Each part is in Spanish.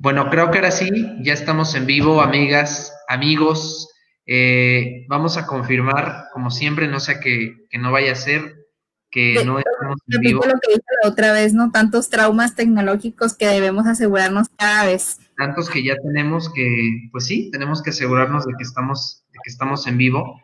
Bueno, creo que ahora sí, ya estamos en vivo, amigas, amigos. Eh, vamos a confirmar, como siempre, no sé que, que no vaya a ser, que no estamos en vivo. lo que dije la otra vez, ¿no? Tantos traumas tecnológicos que debemos asegurarnos cada vez. Tantos que ya tenemos que, pues sí, tenemos que asegurarnos de que estamos, de que estamos en vivo.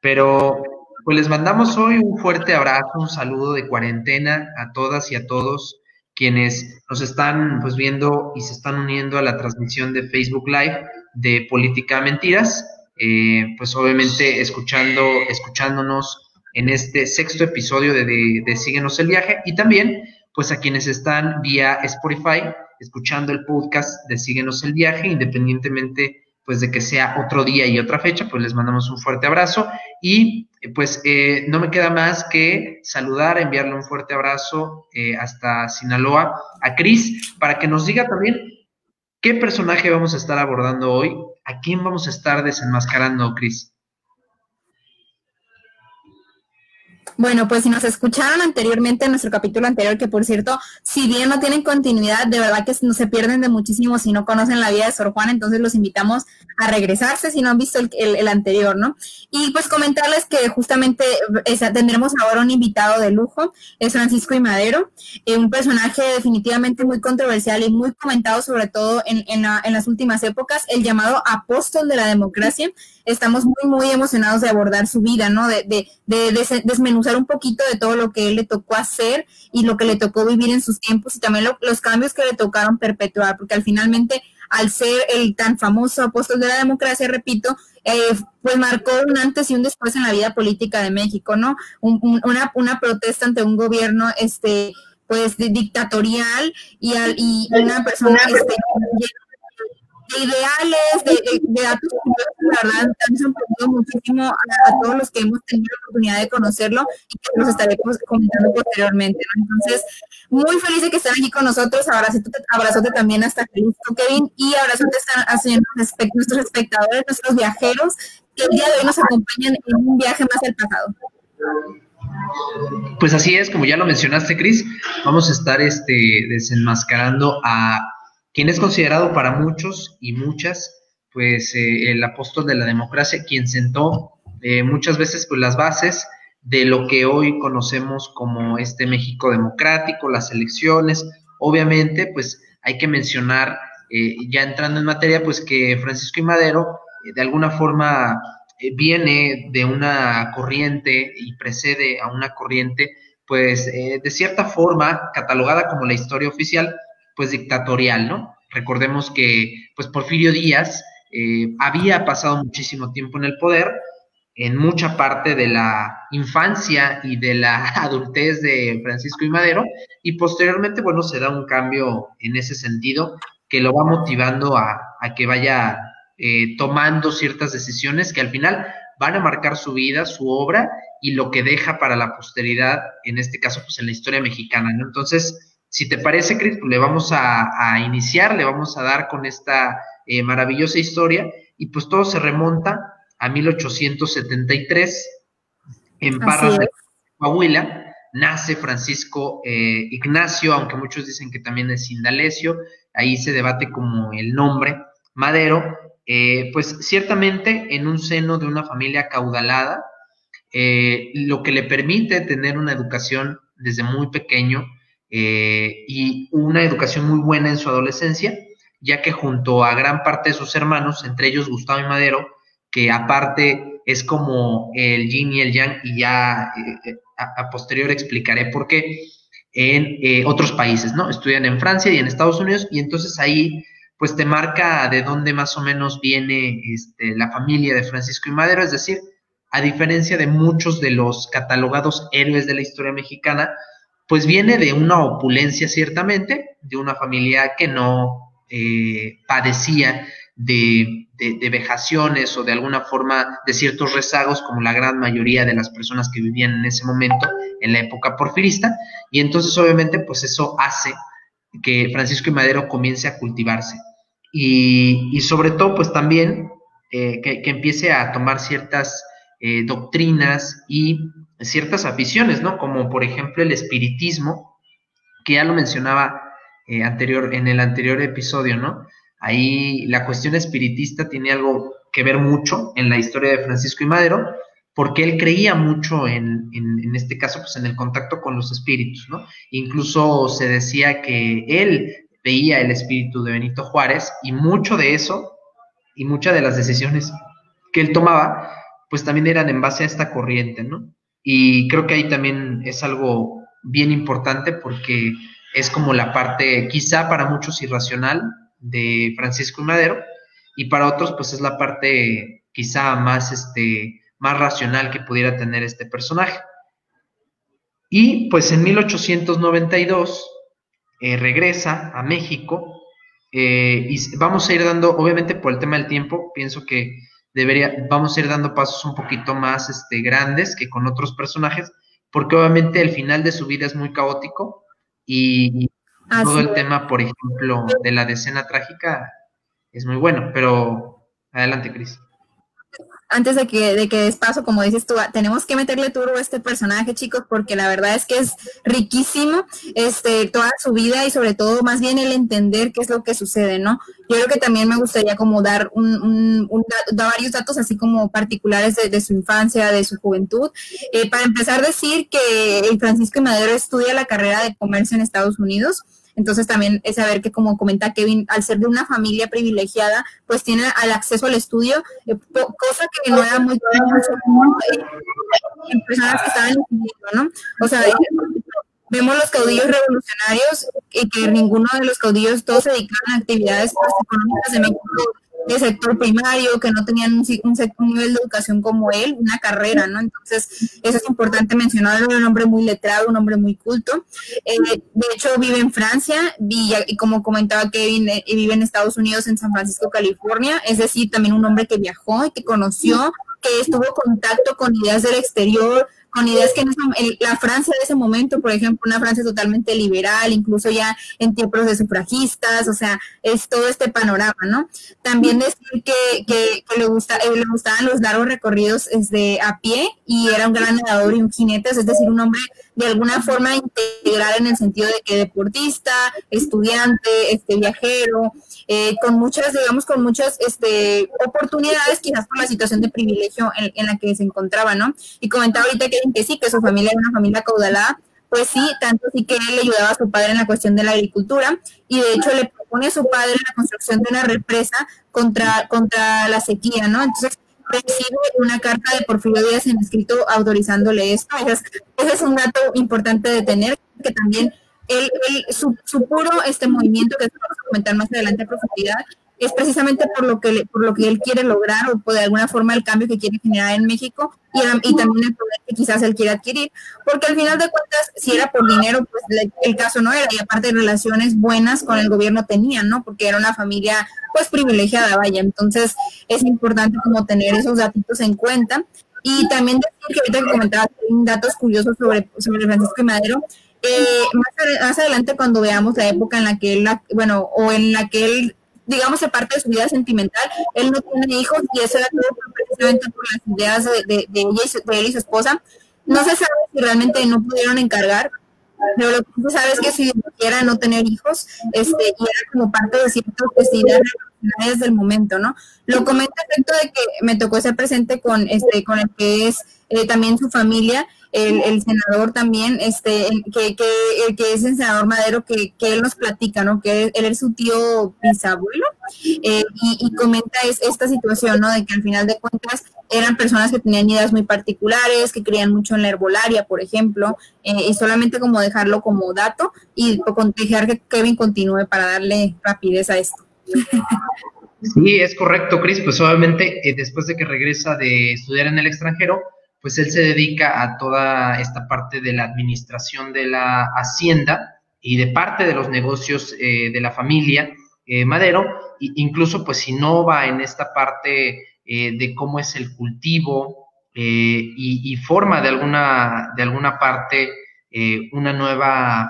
Pero pues les mandamos hoy un fuerte abrazo, un saludo de cuarentena a todas y a todos quienes nos están pues viendo y se están uniendo a la transmisión de Facebook Live de Política Mentiras, eh, pues obviamente escuchando, escuchándonos en este sexto episodio de, de, de, Síguenos el viaje y también pues a quienes están vía Spotify escuchando el podcast de Síguenos el viaje, independientemente pues de que sea otro día y otra fecha, pues les mandamos un fuerte abrazo y pues eh, no me queda más que saludar, enviarle un fuerte abrazo eh, hasta Sinaloa a Cris para que nos diga también qué personaje vamos a estar abordando hoy, a quién vamos a estar desenmascarando, Cris. Bueno, pues si nos escucharon anteriormente en nuestro capítulo anterior, que por cierto, si bien no tienen continuidad, de verdad que no se pierden de muchísimo si no conocen la vida de Sor Juan, entonces los invitamos a regresarse si no han visto el, anterior, ¿no? Y pues comentarles que justamente tendremos ahora un invitado de lujo, es Francisco y Madero, eh, un personaje definitivamente muy controversial y muy comentado sobre todo en, en, en las últimas épocas, el llamado apóstol de la democracia. Estamos muy, muy emocionados de abordar su vida, ¿no? De, de, de desmenuzar un poquito de todo lo que él le tocó hacer y lo que le tocó vivir en sus tiempos y también los cambios que le tocaron perpetuar, porque al finalmente al ser el tan famoso apóstol de la democracia, repito, eh, pues marcó un antes y un después en la vida política de México, ¿no? una, una protesta ante un gobierno, este, pues dictatorial y, y una persona este, ideales, de, de, datos la verdad, han sorprendido muchísimo a, todos los que hemos tenido la oportunidad de conocerlo y que nos estaremos comentando posteriormente. Entonces, muy feliz de que estén aquí con nosotros. Abrazote, abrazote también hasta Cristo, Kevin, y abrazote haciendo nuestros espectadores, nuestros viajeros, que el día de hoy nos acompañan en un viaje más al pasado. Pues así es, como ya lo mencionaste, Cris, vamos a estar este, desenmascarando a quien es considerado para muchos y muchas, pues eh, el apóstol de la democracia, quien sentó eh, muchas veces pues, las bases de lo que hoy conocemos como este México democrático, las elecciones. Obviamente, pues hay que mencionar, eh, ya entrando en materia, pues que Francisco y Madero de alguna forma viene de una corriente y precede a una corriente, pues de cierta forma catalogada como la historia oficial, pues dictatorial, ¿no? Recordemos que pues Porfirio Díaz eh, había pasado muchísimo tiempo en el poder, en mucha parte de la infancia y de la adultez de Francisco y Madero, y posteriormente, bueno, se da un cambio en ese sentido que lo va motivando a, que vaya eh, tomando ciertas decisiones que al final van a marcar su vida, su obra y lo que deja para la posteridad, en este caso, pues en la historia mexicana, ¿no? Entonces, si te parece, Cris, le vamos a, iniciar, le vamos a dar con esta eh, maravillosa historia y pues todo se remonta a 1873 en Parras de Coahuila. Nace Francisco eh, Ignacio, aunque muchos dicen que también es Indalecio, ahí se debate como el nombre, Madero, eh, pues ciertamente en un seno de una familia caudalada, lo que le permite tener una educación desde muy pequeño, eh, y una educación muy buena en su adolescencia, ya que junto a gran parte de sus hermanos, entre ellos Gustavo y Madero, que aparte es como el yin y el yang, y ya eh, eh, a, posterior explicaré por qué, en otros países, ¿no? Estudian en Francia y en Estados Unidos, y entonces ahí pues te marca de dónde más o menos viene este, la familia de Francisco y Madero, es decir, a diferencia de muchos de los catalogados héroes de la historia mexicana, pues viene de una opulencia ciertamente, de una familia que no eh, padecía de, vejaciones o de alguna forma de ciertos rezagos como la gran mayoría de las personas que vivían en ese momento en la época porfirista. Y entonces obviamente pues eso hace que Francisco y Madero comience a cultivarse. Y, sobre todo pues también eh, que, empiece a tomar ciertas eh, doctrinas y ciertas aficiones, ¿no? Como por ejemplo el espiritismo, que ya lo mencionaba eh, anterior, en el anterior episodio, ¿no? Ahí la cuestión espiritista tiene algo que ver mucho en la historia de Francisco y Madero, porque él creía mucho en, en, este caso, pues en el contacto con los espíritus, ¿no? Incluso se decía que él veía el espíritu de Benito Juárez y mucho de eso y muchas de las decisiones que él tomaba, pues también eran en base a esta corriente, ¿no? Y creo que ahí también es algo bien importante porque es como la parte quizá para muchos irracional de Francisco y Madero y para otros pues es la parte quizá más este más racional que pudiera tener este personaje. Y pues en 1892 eh, regresa a México eh, y vamos a ir dando, obviamente por el tema del tiempo, pienso que debería, vamos a ir dando pasos un poquito más este, grandes que con otros personajes, porque obviamente el final de su vida es muy caótico y, todo el tema, por ejemplo, de la decena trágica es muy bueno, pero adelante, Cris antes de que, de que des paso, como dices tú, tenemos que meterle turbo a este personaje, chicos, porque la verdad es que es riquísimo este, toda su vida y sobre todo más bien el entender qué es lo que sucede, ¿no? Yo creo que también me gustaría como dar un, varios datos así como particulares de, su infancia, de su juventud. Eh, para empezar, decir que Francisco Madero estudia la carrera de comercio en Estados Unidos. Entonces también es saber que, como comenta Kevin, al ser de una familia privilegiada, pues tiene al acceso al estudio, eh, cosa que no era muy en personas que estaban estudiando, ¿no? O sea, vemos los caudillos revolucionarios y que ninguno de los caudillos todos se dedicaban a actividades económicas de México de sector primario, que no tenían un, un, nivel de educación como él, una carrera, ¿no? Entonces, eso es importante mencionarlo, un hombre muy letrado, un hombre muy culto. Eh, de hecho, vive en Francia y, como comentaba Kevin, eh, vive en Estados Unidos, en San Francisco, California, es decir, también un hombre que viajó y que conoció, que estuvo en contacto con ideas del exterior, con ideas que en la Francia de ese momento, por ejemplo, una Francia totalmente liberal, incluso ya en tiempos de sufragistas, o sea, es todo este panorama, ¿no? También decir que, que, le, gusta, eh, le gustaban los largos recorridos desde a pie y era un gran nadador y un jinete, es decir, un hombre de alguna forma integral en el sentido de que deportista, estudiante, este viajero, eh, con muchas, digamos, con muchas este, oportunidades, quizás por la situación de privilegio en, la que se encontraba, ¿no? Y comentaba ahorita que, que sí, que su familia era una familia caudalada, pues sí, tanto sí que él le ayudaba a su padre en la cuestión de la agricultura y de hecho le propone a su padre la construcción de una represa contra, contra la sequía, ¿no? Entonces recibe una carta de Porfirio Díaz en escrito autorizándole esto. Ese es, un dato importante de tener, que también él, su, su, puro este movimiento, que vamos a comentar más adelante a profundidad, es precisamente por lo que por lo que él quiere lograr o de alguna forma el cambio que quiere generar en México y, y, también el poder que quizás él quiere adquirir, porque al final de cuentas, si era por dinero, pues el caso no era, y aparte relaciones buenas con el gobierno tenían, ¿no? Porque era una familia pues privilegiada, vaya, entonces es importante como tener esos datos en cuenta. Y también decir que ahorita que comentaba datos curiosos sobre, sobre Francisco Madero, eh, más, más, adelante cuando veamos la época en la que él, bueno, o en la que él digamos, de parte de su vida sentimental. Él no tiene hijos y eso era todo precisamente por las ideas de, de, ella y su, él y su esposa. No se sabe si realmente no pudieron encargar, pero lo que se sabe es que si quiera no tener hijos, este, y era como parte de ciertas ideas revolucionarias del momento, ¿no? Lo comento efecto de que me tocó ser presente con este, con el que es eh, también su familia, el, senador también, este, que, que, que es el senador Madero, que, que él nos platica, ¿no? Que él, es su tío bisabuelo, eh, y, comenta es, esta situación, ¿no? De que al final de cuentas eran personas que tenían ideas muy particulares, que creían mucho en la herbolaria, por ejemplo, eh, y solamente como dejarlo como dato y dejar que Kevin continúe para darle rapidez a esto. Sí, es correcto, Cris. Pues obviamente eh, después de que regresa de estudiar en el extranjero, pues él se dedica a toda esta parte de la administración de la hacienda y de parte de los negocios eh, de la familia eh, Madero, e incluso pues innova en esta parte de cómo es el cultivo y, forma de alguna, de alguna parte una nueva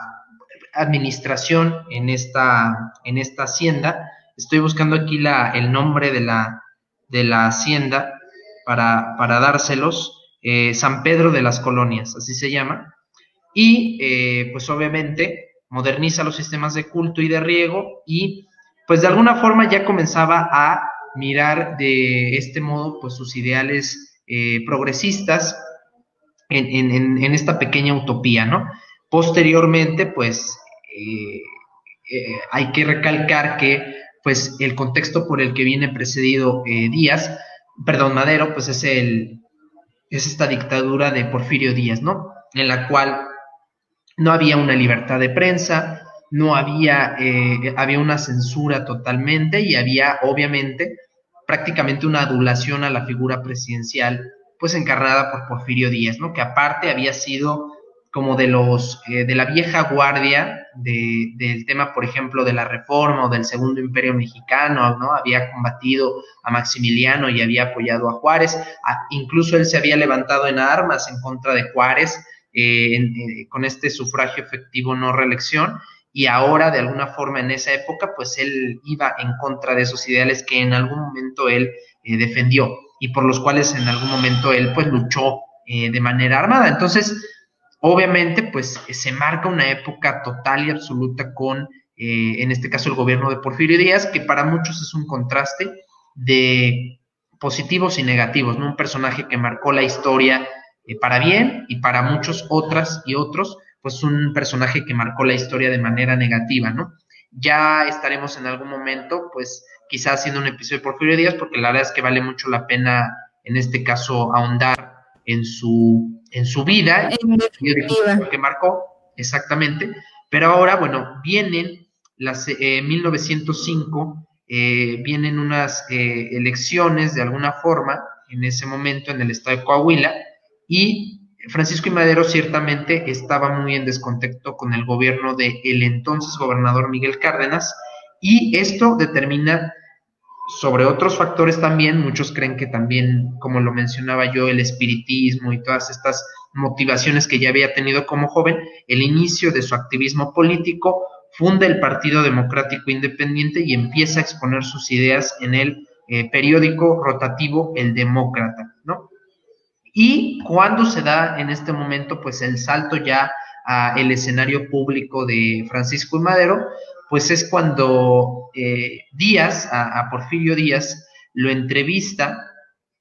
administración en esta, en esta hacienda. Estoy buscando aquí la, el nombre de la, de la hacienda para, para dárselos. Eh, San Pedro de las Colonias, así se llama. Y eh, pues obviamente moderniza los sistemas de culto y de riego y pues de alguna forma ya comenzaba a mirar de este modo pues sus ideales eh, progresistas en, esta pequeña utopía, ¿no? Posteriormente, pues hay que recalcar que pues el contexto por el que viene precedido Díaz, perdón, Madero, pues es el es esta dictadura de Porfirio Díaz, ¿no? En la cual no había una libertad de prensa, no había, había una censura totalmente y había obviamente prácticamente una adulación a la figura presidencial, pues encarnada por Porfirio Díaz, ¿no? Que aparte había sido como de los eh, de la vieja guardia de, del tema, por ejemplo, de la reforma o del segundo imperio mexicano, ¿no? Había combatido a Maximiliano y había apoyado a Juárez, incluso él se había levantado en armas en contra de Juárez eh, eh, con este sufragio efectivo no reelección y ahora de alguna forma en esa época pues él iba en contra de esos ideales que en algún momento él defendió y por los cuales en algún momento él pues luchó de manera armada. Entonces, obviamente pues se marca una época total y absoluta con, eh, en este caso, el gobierno de Porfirio Díaz, que para muchos es un contraste de positivos y negativos, ¿no? Un personaje que marcó la historia para bien y para muchos otras y otros pues un personaje que marcó la historia de manera negativa, ¿no? Ya estaremos en algún momento, pues quizás haciendo un episodio de Porfirio Díaz, porque la verdad es que vale mucho la pena, en este caso, ahondar en su, en su vida, en lo que marcó, exactamente. Pero ahora, bueno, vienen las eh, 1905, eh, vienen unas eh, elecciones de alguna forma en ese momento en el estado de Coahuila y Francisco y Madero ciertamente estaba muy en descontexto con el gobierno del el entonces gobernador Miguel Cárdenas y esto determina sobre otros factores también, muchos creen que también, como lo mencionaba yo, el espiritismo y todas estas motivaciones que ya había tenido como joven, el inicio de su activismo político, funda el Partido Democrático Independiente y empieza a exponer sus ideas en el eh, periódico rotativo El Demócrata, ¿no? Y cuando se da en este momento, pues el salto ya a el escenario público de Francisco y Madero, pues es cuando eh, Díaz, a, Porfirio Díaz, lo entrevista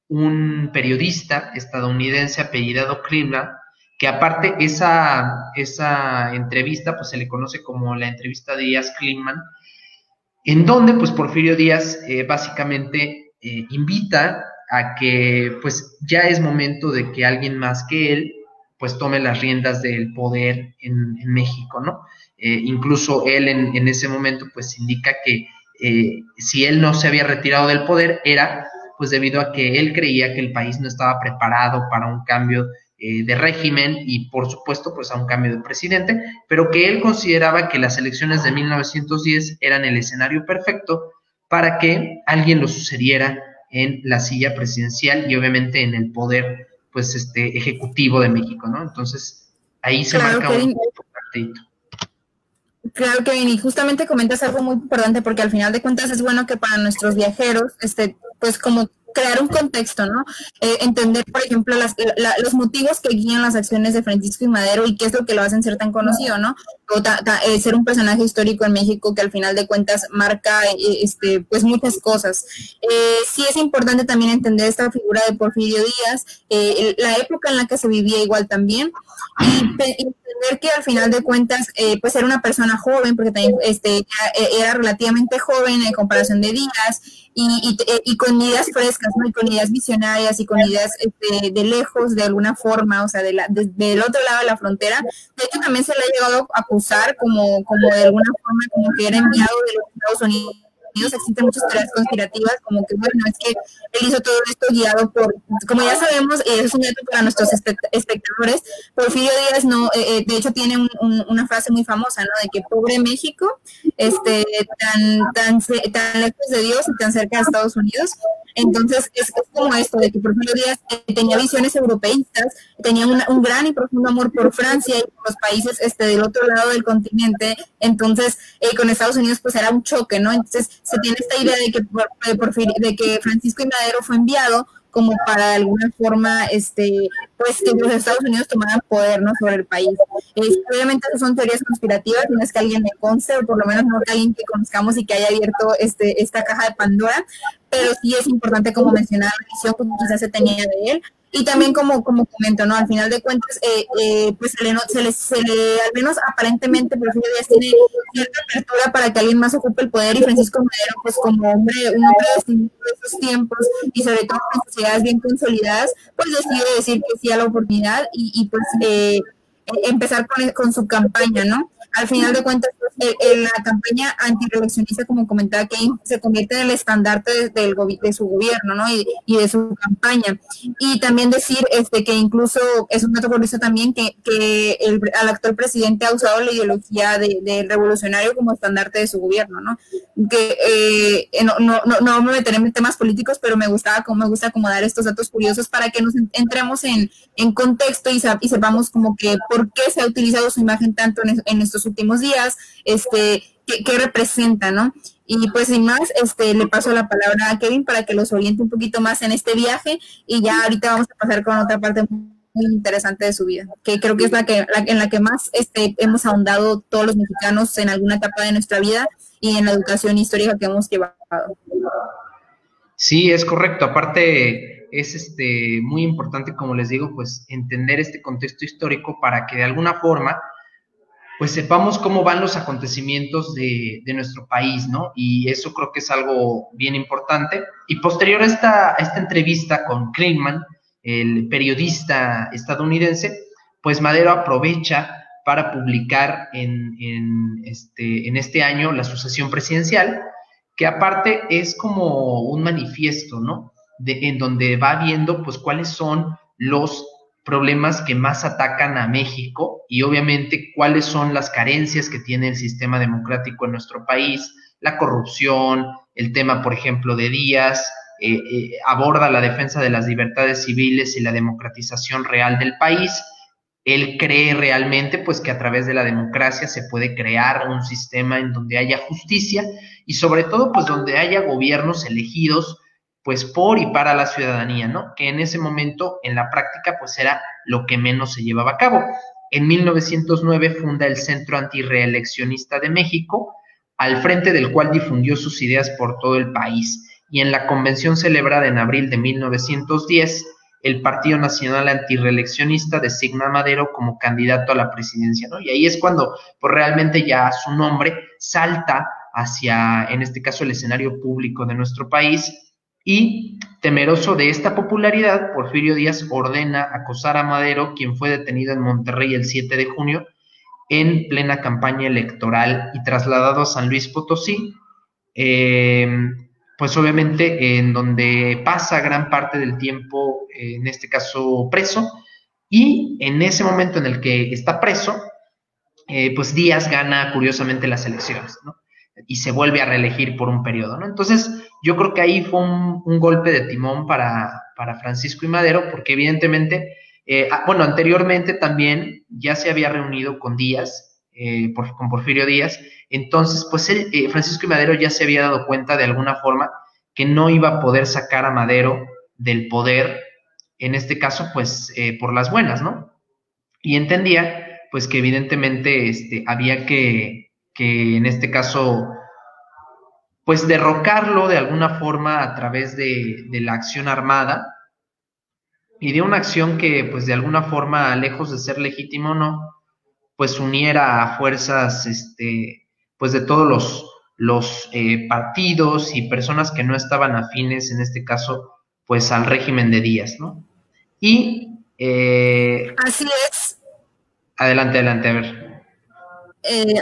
un periodista estadounidense apellidado Klima, que aparte esa, esa entrevista, pues se le conoce como la entrevista de Díaz Klinman, en donde pues Porfirio Díaz eh, básicamente eh, invita a que pues ya es momento de que alguien más que él pues tome las riendas del poder en, México, ¿no? Eh, incluso él en, ese momento pues indica que eh, si él no se había retirado del poder era pues debido a que él creía que el país no estaba preparado para un cambio eh, de régimen y por supuesto pues a un cambio de presidente, pero que él consideraba que las elecciones de 1910 eran el escenario perfecto para que alguien lo sucediera en la silla presidencial y obviamente en el poder pues este ejecutivo de México, ¿no? Entonces, ahí se marca un partidito. Claro que y justamente comentas algo muy importante porque al final de cuentas es bueno que para nuestros viajeros, este, pues como crear un contexto, ¿no? Eh, entender, por ejemplo, los motivos que guían las acciones de Francisco y Madero y qué es lo que lo hacen ser tan conocido, ¿no? O eh, ser un personaje histórico en México que al final de cuentas marca, eh, este, pues muchas cosas. sí es importante también entender esta figura de Porfirio Díaz, la época en la que se vivía igual también, y entender que al final de cuentas, pues era una persona joven, porque también este, era relativamente joven en comparación de Díaz, y, y, con ideas frescas, ¿no? Y con ideas visionarias y con ideas este, de lejos, de alguna forma, o sea, de la, del otro lado de la frontera. De hecho, también se le ha llegado a acusar como, como de alguna forma, como que era enviado de los Estados Unidos existen muchas teorías conspirativas, como que, bueno, es que él hizo todo esto guiado por, como ya sabemos, y es un dato para nuestros espectadores, Porfirio Díaz, no, eh, eh, de hecho, tiene una frase muy famosa, ¿no? De que pobre México, este, tan, tan, tan lejos de Dios y tan cerca de Estados Unidos, entonces, es, como esto, de que Porfirio Díaz eh, tenía visiones europeístas, tenía un gran y profundo amor por Francia y por los países este, del otro lado del continente, entonces eh, con Estados Unidos pues era un choque, ¿no? Entonces se tiene esta idea de que, de, que Francisco y Madero fue enviado como para de alguna forma, este, pues que los Estados Unidos tomaran poder, ¿no? Sobre el país. obviamente son teorías conspirativas, no es que alguien me conste, o por lo menos no que alguien que conozcamos y que haya abierto este, esta caja de Pandora, pero sí es importante, como mencionaba, la visión que quizás se tenía de él, y también como, como comento, ¿no? Al final de cuentas, eh, eh, pues se le, se, le, se le, al menos aparentemente, Porfirio Díaz tiene cierta apertura para que alguien más ocupe el poder y Francisco Madero, pues como hombre, un hombre de esos tiempos y sobre todo con sociedades bien consolidadas, pues decide decir que sí a la oportunidad y, y pues eh, empezar con, con su campaña, ¿no? Al final de cuentas, pues, la campaña antireeleccionista, como comentaba Kane, se convierte en el estandarte de, de su gobierno, ¿no? Y, de su campaña. Y también decir este que incluso es un dato curioso también que, el, actual presidente ha usado la ideología del de revolucionario como estandarte de su gobierno, ¿no? Que eh, no, no, no, no, me meteré en temas políticos, pero me gustaba como me gusta acomodar estos datos curiosos para que nos entremos en, contexto y, sepamos como que por qué se ha utilizado su imagen tanto en estos últimos días, este, qué, representa, ¿no? Y pues sin más, este, le paso la palabra a Kevin para que los oriente un poquito más en este viaje y ya ahorita vamos a pasar con otra parte muy interesante de su vida, que creo que es la que en la que más este, hemos ahondado todos los mexicanos en alguna etapa de nuestra vida y en la educación histórica que hemos llevado. Sí, es correcto. Aparte, es este muy importante, como les digo, pues entender este contexto histórico para que de alguna forma pues sepamos cómo van los acontecimientos de, nuestro país, ¿no? Y eso creo que es algo bien importante. Y posterior a esta, entrevista con Kleinman, el periodista estadounidense, pues Madero aprovecha para publicar en, este, en este año la sucesión presidencial, que aparte es como un manifiesto, ¿no? En donde va viendo pues cuáles son los problemas que más atacan a México y obviamente cuáles son las carencias que tiene el sistema democrático en nuestro país, la corrupción, el tema, por ejemplo, de Díaz, eh, eh, aborda la defensa de las libertades civiles y la democratización real del país. Él cree realmente pues que a través de la democracia se puede crear un sistema en donde haya justicia y sobre todo pues donde haya gobiernos elegidos pues por y para la ciudadanía, ¿no? Que en ese momento, en la práctica, pues era lo que menos se llevaba a cabo. En 1909 funda el Centro Antireeleccionista de México, al frente del cual difundió sus ideas por todo el país. Y en la convención celebrada en abril de 1910, el Partido Nacional Antireeleccionista designa a Madero como candidato a la presidencia, ¿no? Y ahí es cuando, pues realmente ya su nombre salta hacia, en este caso, el escenario público de nuestro país y, temeroso de esta popularidad, Porfirio Díaz ordena acosar a Madero, quien fue detenido en Monterrey el 7 de junio en plena campaña electoral y trasladado a San Luis Potosí, em, pues obviamente en donde pasa gran parte del tiempo, en este caso preso, y en ese momento en el que está preso, eh, pues Díaz gana curiosamente las elecciones, ¿no? Y se vuelve a reelegir por un periodo, ¿no? Entonces, yo creo que ahí fue un, golpe de timón para, Francisco y Madero, porque evidentemente, eh, ah, bueno, anteriormente también ya se había reunido con Díaz, eh, con Porfirio Díaz, entonces, pues eh, Francisco y Madero ya se había dado cuenta de alguna forma que no iba a poder sacar a Madero del poder, en este caso, pues por las buenas, ¿no? Y entendía, pues que evidentemente este, había que que en este caso, pues derrocarlo de alguna forma a través de, la acción armada y de una acción que pues de alguna forma, lejos de ser legítimo no, pues uniera a fuerzas, este, pues de todos los, los eh, partidos y personas que no estaban afines, en este caso, pues al régimen de Díaz, ¿no? Y... Eh, Así es. Adelante, adelante, a ver. Eh,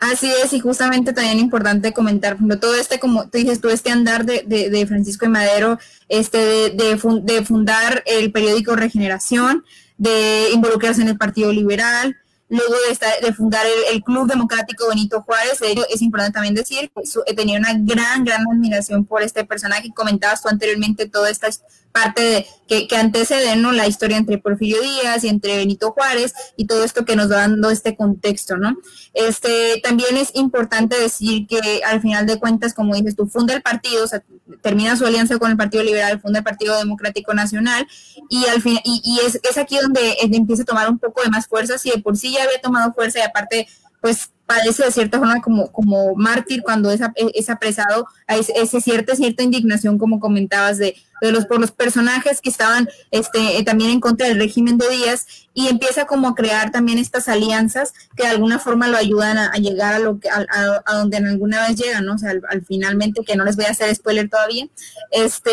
Así es, y justamente también importante comentar, todo este, como tú dices, todo este andar de, Francisco de Madero, este, de, fundar el periódico Regeneración, de involucrarse en el Partido Liberal, luego de, estar, de fundar el, Club Democrático Benito Juárez. es importante también decir que tenía una gran, gran admiración por este personaje. Comentabas tú anteriormente toda esta parte de, que, que antecede ¿no? la historia entre Porfirio Díaz y entre Benito Juárez y todo esto que nos va dando este contexto. ¿no? Este, también es importante decir que al final de cuentas, como dices tú, funda el partido, o sea, termina su alianza con el Partido Liberal, funda el Partido Democrático Nacional y al fin, y, y es, es, aquí donde empieza a tomar un poco de más fuerza, si de por sí ya había tomado fuerza y aparte, pues padece de cierta forma como, como mártir cuando es, es apresado, hay ese cierta, cierta indignación, como comentabas, de, de, los, por los personajes que estaban este, eh, también en contra del régimen de Díaz, y empieza como a crear también estas alianzas que de alguna forma lo ayudan a, llegar a lo que a, a, donde en alguna vez llegan, ¿no? O sea, al, finalmente, que no les voy a hacer spoiler todavía, este,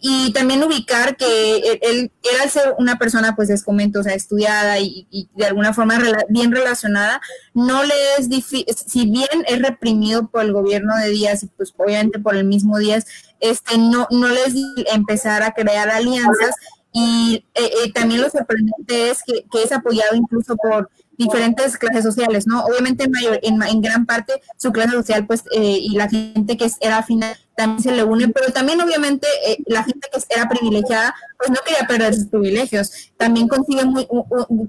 y también ubicar que él, era al ser una persona, pues les comento, o sea, estudiada y, de alguna forma bien relacionada, no le es difícil, si bien es reprimido por el gobierno de Díaz y pues obviamente por el mismo Díaz, este, no, no les empezar a crear alianzas y eh, eh, también lo sorprendente es que, es apoyado incluso por diferentes clases sociales, ¿no? Obviamente en, mayor, en, gran parte su clase social, pues, eh, y la gente que era final también se le une, pero también obviamente eh, la gente que era privilegiada, pues no quería perder sus privilegios, también consigue muy,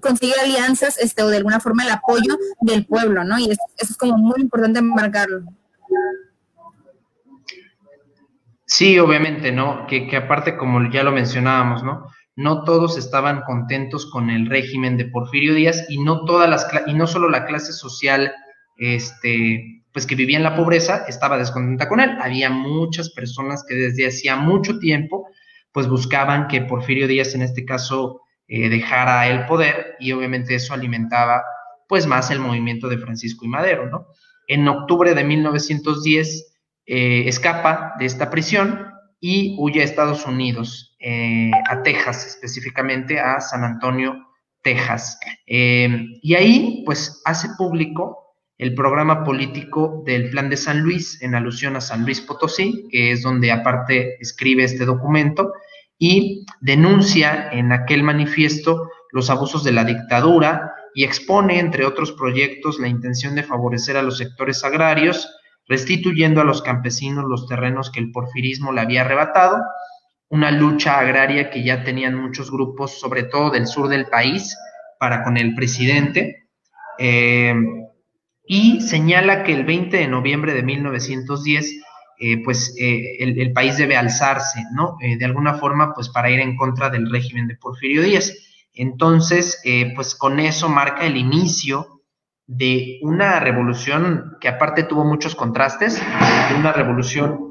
consigue alianzas, este, o de alguna forma el apoyo del pueblo, ¿no? Y eso, es como muy importante marcarlo. Sí, obviamente, ¿no? Que, que aparte, como ya lo mencionábamos, ¿no? no todos estaban contentos con el régimen de Porfirio Díaz y no todas las y no solo la clase social este pues que vivía en la pobreza estaba descontenta con él, había muchas personas que desde hacía mucho tiempo pues buscaban que Porfirio Díaz en este caso eh, dejara el poder y obviamente eso alimentaba pues más el movimiento de Francisco y Madero, ¿no? En octubre de 1910 eh, escapa de esta prisión y huye a Estados Unidos, eh, a Texas específicamente, a San Antonio, Texas. Y ahí, pues, hace público el programa político del Plan de San Luis, en alusión a San Luis Potosí, que es donde aparte escribe este documento, y denuncia en aquel manifiesto los abusos de la dictadura y expone, entre otros proyectos, la intención de favorecer a los sectores agrarios, restituyendo a los campesinos los terrenos que el porfirismo le había arrebatado, una lucha agraria que ya tenían muchos grupos, sobre todo del sur del país, para con el presidente, eh, y señala que el 20 de noviembre de 1910, eh, pues eh, el, país debe alzarse, ¿no? de alguna forma, pues para ir en contra del régimen de Porfirio Díaz. Entonces, pues con eso marca el inicio de una revolución que aparte tuvo muchos contrastes, una revolución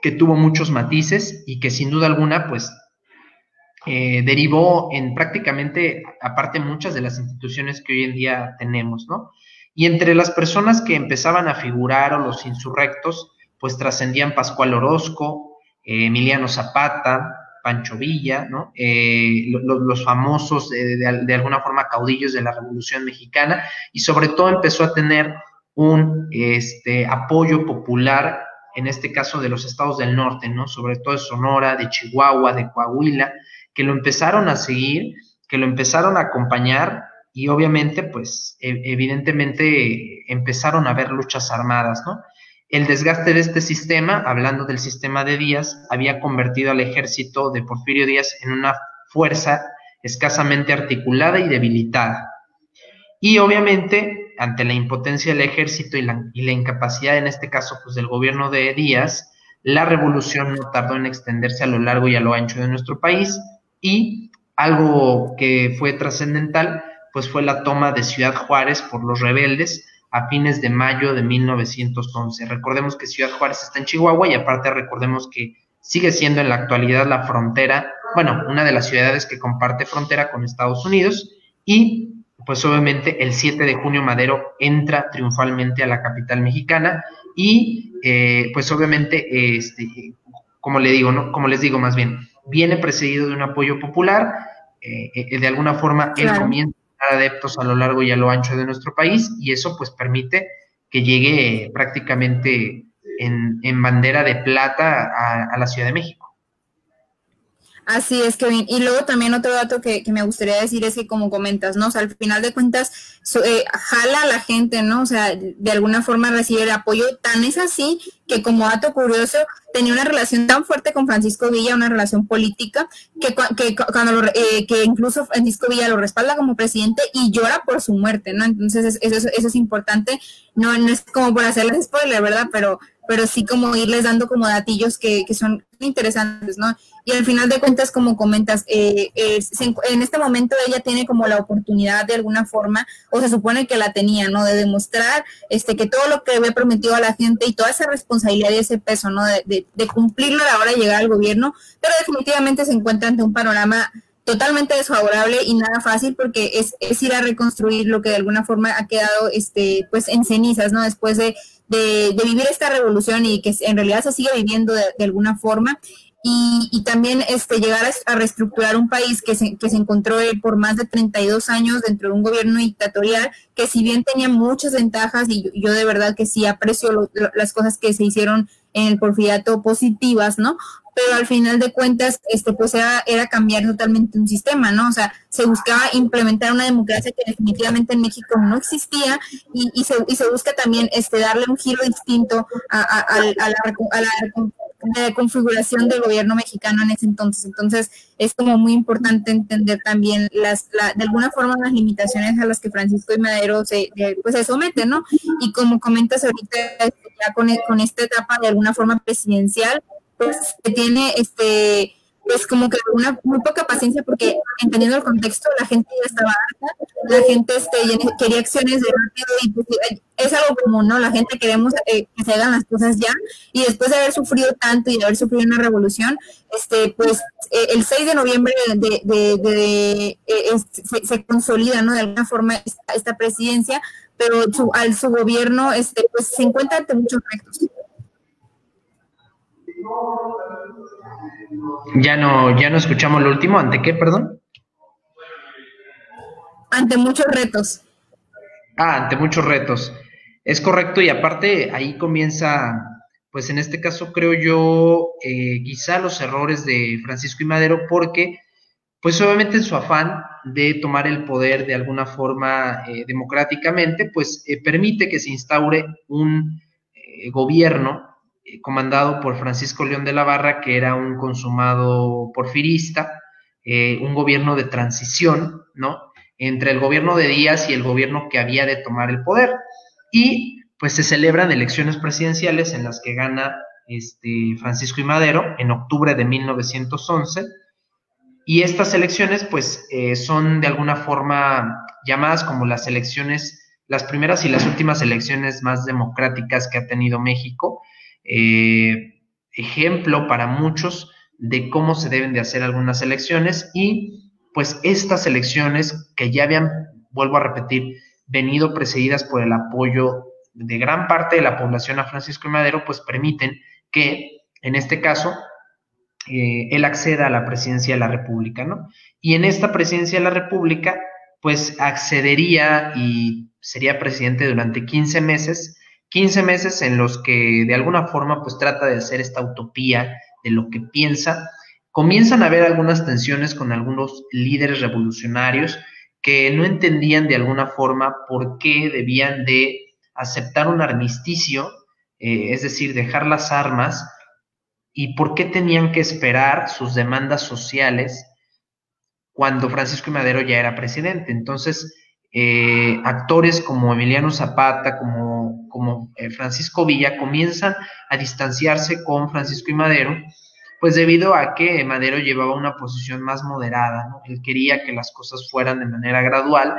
que tuvo muchos matices y que sin duda alguna, pues, eh, derivó en prácticamente, aparte, muchas de las instituciones que hoy en día tenemos, ¿no? Y entre las personas que empezaban a figurar o los insurrectos, pues trascendían Pascual Orozco, eh, Emiliano Zapata, Pancho Villa. Eh, los, famosos, de, alguna forma, caudillos de la Revolución Mexicana, y sobre todo empezó a tener un este, apoyo popular, en este caso de los estados del norte, ¿no? Sobre todo de Sonora, de Chihuahua, de Coahuila, que lo empezaron a seguir, que lo empezaron a acompañar y obviamente, pues, e, evidentemente empezaron a haber luchas armadas, ¿no? El desgaste de este sistema, hablando del sistema de Díaz, había convertido al ejército de Porfirio Díaz en una fuerza escasamente articulada y debilitada. Y obviamente, ante la impotencia del ejército y la, incapacidad, en este caso, pues del gobierno de Díaz, la revolución no tardó en extenderse a lo largo y a lo ancho de nuestro país y algo que fue trascendental, pues fue la toma de Ciudad Juárez por los rebeldes, a fines de mayo de 1911. Recordemos que Ciudad Juárez está en Chihuahua y aparte recordemos que sigue siendo en la actualidad la frontera, bueno, una de las ciudades que comparte frontera con Estados Unidos y pues obviamente el 7 de junio Madero entra triunfalmente a la capital mexicana y eh, pues obviamente este, como le digo, ¿no? como les digo más bien, viene precedido de un apoyo popular, eh, eh, de alguna forma él comienza adeptos a lo largo y a lo ancho de nuestro país y eso pues permite que llegue prácticamente en, bandera de plata a, la Ciudad de México. Así es, Kevin. Y luego también otro dato que, me gustaría decir es que como comentas, ¿no? O sea, al final de cuentas, eh, jala a la gente, ¿no? O sea, de alguna forma recibe el apoyo. Tan es así que como dato curioso, tenía una relación tan fuerte con Francisco Villa, una relación política, que, que, cuando eh, que incluso Francisco Villa lo respalda como presidente y llora por su muerte, ¿no? Entonces, eso, eso es importante. No, no es como por hacerles spoiler, ¿verdad? Pero pero sí como irles dando como datillos que, que son interesantes, ¿no? Y al final de cuentas, como comentas, eh, eh, en este momento ella tiene como la oportunidad de alguna forma, o se supone que la tenía, ¿no? De demostrar este, que todo lo que había prometido a la gente y toda esa responsabilidad y ese peso, ¿no? De, de, cumplirlo a la hora de llegar al gobierno, pero definitivamente se encuentra ante un panorama totalmente desfavorable y nada fácil porque es, es, ir a reconstruir lo que de alguna forma ha quedado este pues en cenizas, ¿no? Después de, de, vivir esta revolución y que en realidad se sigue viviendo de, alguna forma. Y, y, también este, llegar a, reestructurar un país que se, que se encontró por más de 32 años dentro de un gobierno dictatorial, que si bien tenía muchas ventajas, y yo, de verdad que sí aprecio las cosas que se hicieron en el porfiriato positivas, ¿no? pero al final de cuentas, este, pues era, era cambiar totalmente un sistema, ¿no? O sea, se buscaba implementar una democracia que definitivamente en México no existía y, y, se, y se busca también este, darle un giro distinto a, la, a la configuración del gobierno mexicano en ese entonces. Entonces, es como muy importante entender también las, la, de alguna forma las limitaciones a las que Francisco y Madero se, pues, se someten, ¿no? Y como comentas ahorita, ya con, con esta etapa de alguna forma presidencial, pues que tiene este pues como que una muy poca paciencia porque entendiendo el contexto la gente ya estaba harta, la gente este, quería acciones de rápido y pues, es algo común, ¿no? La gente queremos eh, que se hagan las cosas ya y después de haber sufrido tanto y de haber sufrido una revolución, este pues eh, el 6 de noviembre de, eh, se, consolida, ¿no? De alguna forma esta, esta presidencia, pero su, al su gobierno este pues se encuentra ante muchos retos. Ya no, ya no escuchamos lo último. ¿Ante qué, perdón? Ante muchos retos. Ah, ante muchos retos. Es correcto, y aparte ahí comienza, pues en este caso creo yo, eh, quizá los errores de Francisco y Madero, porque, pues obviamente en su afán de tomar el poder de alguna forma eh, democráticamente, pues eh, permite que se instaure un gobierno comandado por Francisco León de la Barra, que era un consumado porfirista, eh, un gobierno de transición, ¿no? Entre el gobierno de Díaz y el gobierno que había de tomar el poder. Y pues se celebran elecciones presidenciales en las que gana este, Francisco y Madero en octubre de 1911. Y estas elecciones pues eh, son de alguna forma llamadas como las elecciones, las primeras y las últimas elecciones más democráticas que ha tenido México eh, ejemplo para muchos de cómo se deben de hacer algunas elecciones y pues estas elecciones que ya habían, vuelvo a repetir, venido precedidas por el apoyo de gran parte de la población a Francisco y Madero, pues permiten que en este caso eh, él acceda a la presidencia de la República, ¿no? Y en esta presidencia de la República, pues accedería y sería presidente durante 15 meses 15 meses en los que de alguna forma pues trata de hacer esta utopía de lo que piensa. Comienzan a haber algunas tensiones con algunos líderes revolucionarios que no entendían de alguna forma por qué debían de aceptar un armisticio, eh, es decir, dejar las armas, y por qué tenían que esperar sus demandas sociales cuando Francisco Madero ya era presidente. Entonces, eh, actores como Emiliano Zapata, como, como eh, Francisco Villa, comienzan a distanciarse con Francisco y Madero, pues debido a que Madero llevaba una posición más moderada, ¿no? él quería que las cosas fueran de manera gradual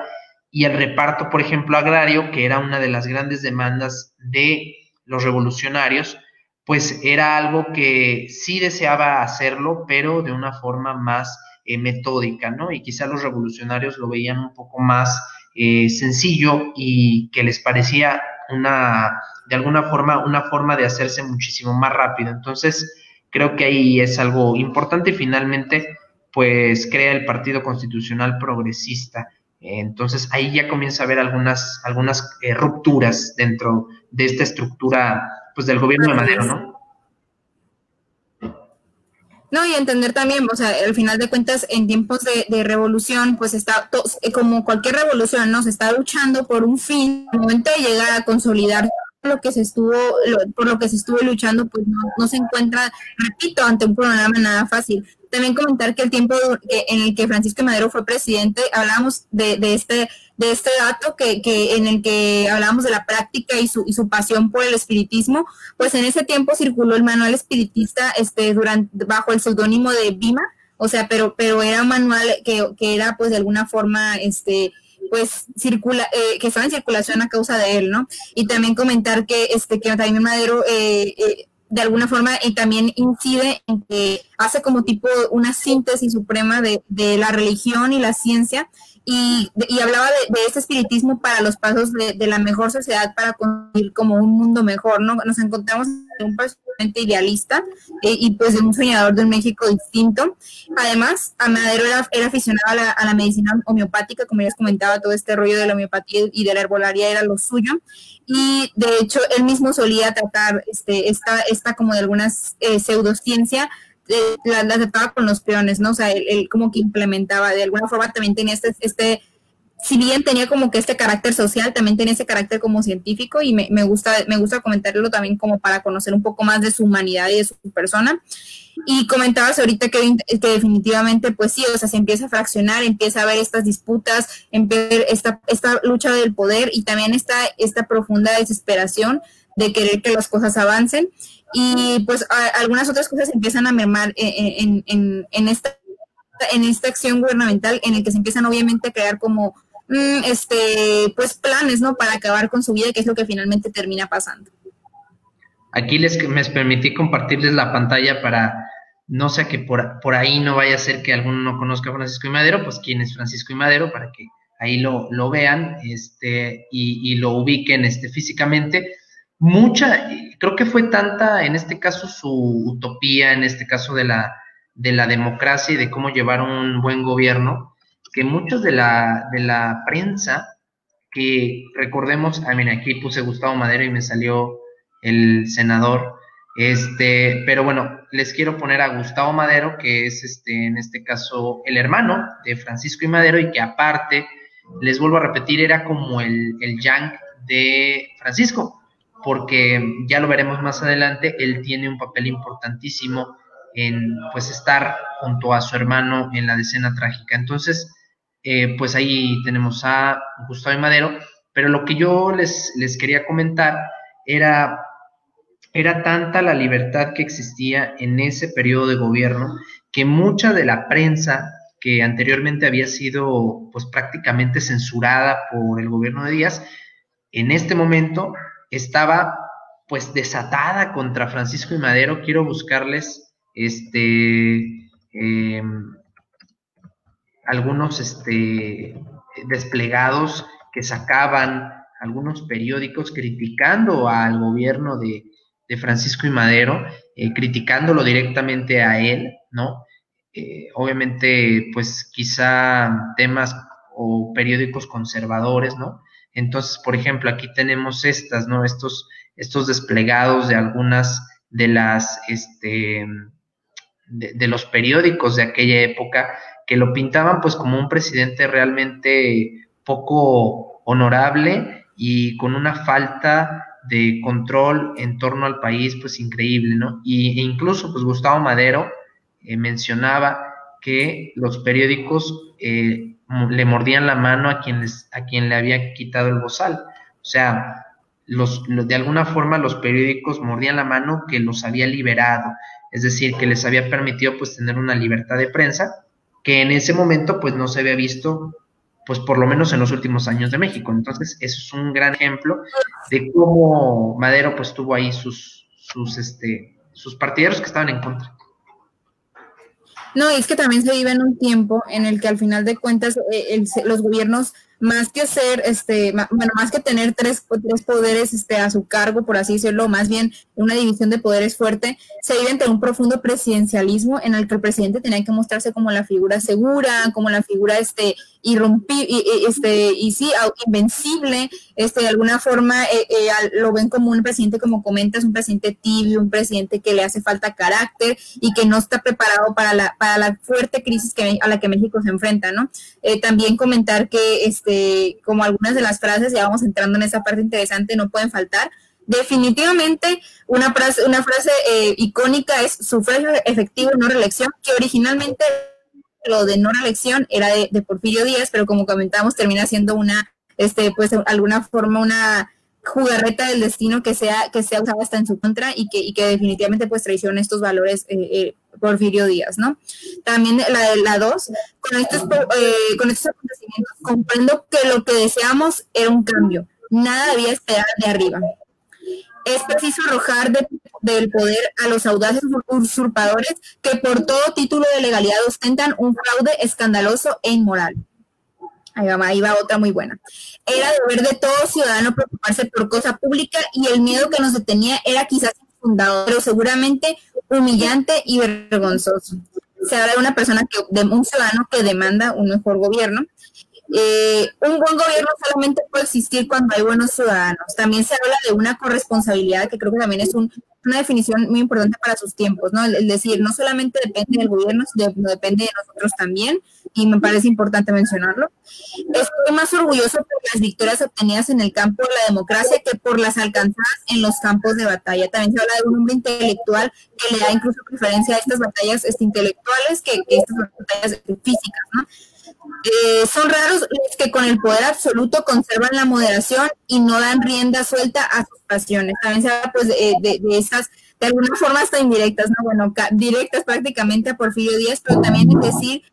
y el reparto, por ejemplo, agrario, que era una de las grandes demandas de los revolucionarios, pues era algo que sí deseaba hacerlo, pero de una forma más eh, metódica, ¿no? Y quizá los revolucionarios lo veían un poco más eh, sencillo y que les parecía una, de alguna forma, una forma de hacerse muchísimo más rápido. Entonces, creo que ahí es algo importante y finalmente, pues crea el Partido Constitucional Progresista. Entonces, ahí ya comienza a haber algunas, algunas eh, rupturas dentro de esta estructura, pues del gobierno de Madero, ¿no? No, y entender también, o sea, al final de cuentas, en tiempos de, revolución, pues está, eh, como cualquier revolución, ¿no? Se está luchando por un fin, el momento de llegar a consolidar lo que se estuvo, por lo que se estuvo luchando, pues no, se encuentra, repito, ante un programa nada fácil. También comentar que el tiempo en el que Francisco Madero fue presidente, hablábamos de, de este de este dato que, que, en el que hablábamos de la práctica y su, y su pasión por el espiritismo, pues en ese tiempo circuló el manual espiritista este, durante, bajo el seudónimo de Bima, o sea, pero, pero era un manual que, que era pues de alguna forma, este, pues circula, eh, que estaba en circulación a causa de él, ¿no? Y también comentar que, este, que también Madero eh, eh, de alguna forma también incide en que hace como tipo una síntesis suprema de, de la religión y la ciencia y, hablaba de, este espiritismo para los pasos de, la mejor sociedad para construir como un mundo mejor, ¿no? Nos encontramos en un personaje idealista eh, y pues de un soñador de un México distinto. Además, Amadero era, era aficionado a la, a la, medicina homeopática, como ya les comentaba, todo este rollo de la homeopatía y de la herbolaria era lo suyo. Y de hecho, él mismo solía tratar este, esta, esta como de algunas eh, pseudociencia eh, la, la, con los peones, ¿no? O sea, él, como que implementaba, de alguna forma también tenía este, este, si bien tenía como que este carácter social, también tenía ese carácter como científico y me, me, gusta, me gusta comentarlo también como para conocer un poco más de su humanidad y de su persona. Y comentabas ahorita que, que definitivamente, pues sí, o sea, se empieza a fraccionar, empieza a haber estas disputas, empieza esta, esta lucha del poder y también esta, esta profunda desesperación de querer que las cosas avancen y pues algunas otras cosas empiezan a mermar en, en, en, esta en esta acción gubernamental en el que se empiezan obviamente a crear como mm, este pues planes no para acabar con su vida que es lo que finalmente termina pasando. Aquí les me permití compartirles la pantalla para no sé que por, por ahí no vaya a ser que alguno no conozca a Francisco y Madero pues quién es Francisco y Madero para que ahí lo, lo vean este y, y lo ubiquen este físicamente mucha, creo que fue tanta, en este caso, su utopía, en este caso de la, de la democracia y de cómo llevar un buen gobierno, que muchos de la, de la prensa, que recordemos, a mí aquí puse Gustavo Madero y me salió el senador, este, pero bueno, les quiero poner a Gustavo Madero, que es este, en este caso, el hermano de Francisco y Madero, y que aparte, les vuelvo a repetir, era como el, el yang de Francisco porque ya lo veremos más adelante, él tiene un papel importantísimo en pues estar junto a su hermano en la decena trágica. Entonces, eh, pues ahí tenemos a Gustavo Madero, pero lo que yo les, les quería comentar era, era tanta la libertad que existía en ese periodo de gobierno que mucha de la prensa que anteriormente había sido pues prácticamente censurada por el gobierno de Díaz, en este momento estaba pues desatada contra Francisco y Madero. Quiero buscarles este em, algunos este, desplegados que sacaban algunos periódicos criticando al gobierno de, Francisco y Madero, eh, criticándolo directamente a él, ¿no? Eh, obviamente, pues quizá temas o periódicos conservadores, ¿no? Entonces, por ejemplo, aquí tenemos estas, ¿no? Estos, estos desplegados de algunas de las, este, de, los periódicos de aquella época que lo pintaban pues como un presidente realmente poco honorable y con una falta de control en torno al país pues increíble, ¿no? Y, e incluso pues Gustavo Madero eh, mencionaba que los periódicos eh, le mordían la mano a quien, a quien le había quitado el bozal. O sea, los, de alguna forma los periódicos mordían la mano que los había liberado, es decir, que les había permitido pues tener una libertad de prensa que en ese momento pues no se había visto pues por lo menos en los últimos años de México. Entonces, eso es un gran ejemplo de cómo Madero pues tuvo ahí sus, sus, este, sus partidarios que estaban en contra. No, es que también se vive en un tiempo en el que al final de cuentas eh, los gobiernos más que ser, este, bueno, más que tener tres, tres poderes este, a su cargo, por así decirlo, más bien una división de poderes fuerte, se vive entre un profundo presidencialismo en el que el presidente tenía que mostrarse como la figura segura, como la figura este, irrumpi, este, y sí, invencible, este, de alguna forma eh, eh, lo ven como un presidente, como comentas, un presidente tibio, un presidente que le hace falta carácter y que no está preparado para la, para la fuerte crisis que, a la que México se enfrenta, ¿no? Eh, también comentar que, este, como algunas de las frases, ya vamos entrando en esa parte interesante, no pueden faltar. Definitivamente una frase, una frase icónica es sufragio efectivo, no reelección, que originalmente lo de no reelección era de, Porfirio Díaz, pero como comentamos, termina siendo una, este, pues, alguna forma, una jugarreta del destino que sea, que sea usada hasta en su contra y que, y que definitivamente pues traiciona estos valores eh, eh, Porfirio Díaz, ¿no? También la de la dos, con estos, eh, acontecimientos comprendo que lo que deseamos era un cambio, nada debía esperar de arriba es preciso arrojar del poder a los audaces usurpadores que por todo título de legalidad ostentan un fraude escandaloso e inmoral. Ahí va, ahí va otra muy buena. Era deber de todo ciudadano preocuparse por cosa pública y el miedo que nos detenía era quizás infundado, pero seguramente humillante y vergonzoso. Se habla de una persona que, de un ciudadano que demanda un mejor gobierno eh, un buen gobierno solamente puede existir cuando hay buenos ciudadanos. También se habla de una corresponsabilidad, que creo que también es una definición muy importante para sus tiempos, ¿no? Es decir, no solamente depende del gobierno, sino depende de nosotros también, y me parece importante mencionarlo. Estoy más orgulloso por las victorias obtenidas en el campo de la democracia que por las alcanzadas en los campos de batalla. También se habla de un hombre intelectual que le da incluso preferencia a estas batallas este, intelectuales que, que estas batallas físicas, ¿no? Eh, son raros los que con el poder absoluto conservan la moderación y no dan rienda suelta a sus pasiones. También se habla pues, de, de, esas, de alguna forma hasta indirectas, ¿no? Bueno, directas prácticamente a Porfirio Díaz, pero también es decir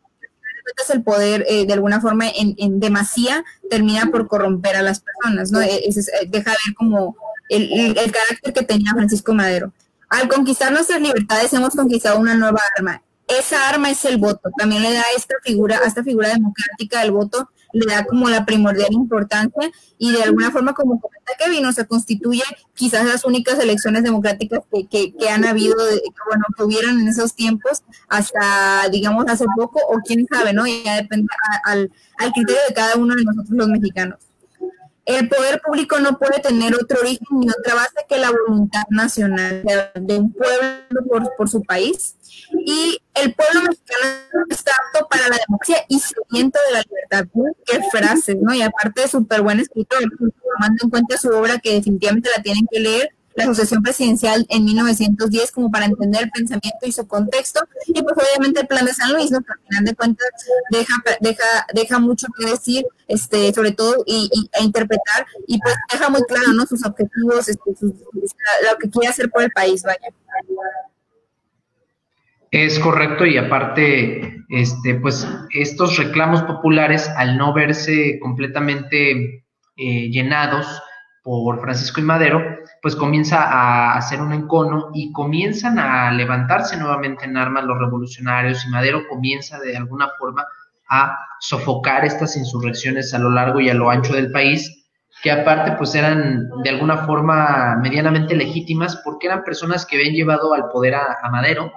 el poder eh, de alguna forma en, en, demasía termina por corromper a las personas, ¿no? E, es, deja ver como el carácter que tenía Francisco Madero. Al conquistar nuestras libertades hemos conquistado una nueva arma, esa arma es el voto. También le da esta figura, a esta figura democrática del voto, le da como la primordial importancia y de alguna forma, como comenta Kevin, o se constituye quizás las únicas elecciones democráticas que, que, han habido, bueno, que hubieran en esos tiempos hasta, digamos, hace poco, o quién sabe, ¿no? Ya depende al, al criterio de cada uno de nosotros los mexicanos. El poder público no puede tener otro origen ni otra base que la voluntad nacional de, un pueblo por, su país. Y el pueblo mexicano está apto para la democracia y sediento de la libertad. Qué frases, ¿no? Y aparte súper buen escritor, tomando en cuenta su obra que definitivamente la tienen que leer, la Asociación Presidencial en 1910 como para entender el pensamiento y su contexto y pues obviamente el plan de San Luis, ¿no? que al final de cuentas deja, deja, deja mucho que decir, este, sobre todo y, e interpretar y pues deja muy claro ¿no? sus objetivos, este, lo que quiere hacer por el país, vaya. Es correcto y aparte, este, pues estos reclamos populares al no verse completamente eh, llenados por Francisco y Madero, pues comienza a hacer un encono y comienzan a levantarse nuevamente en armas los revolucionarios y Madero comienza de alguna forma a sofocar estas insurrecciones a lo largo y a lo ancho del país, que aparte pues eran de alguna forma medianamente legítimas porque eran personas que habían llevado al poder a, a Madero,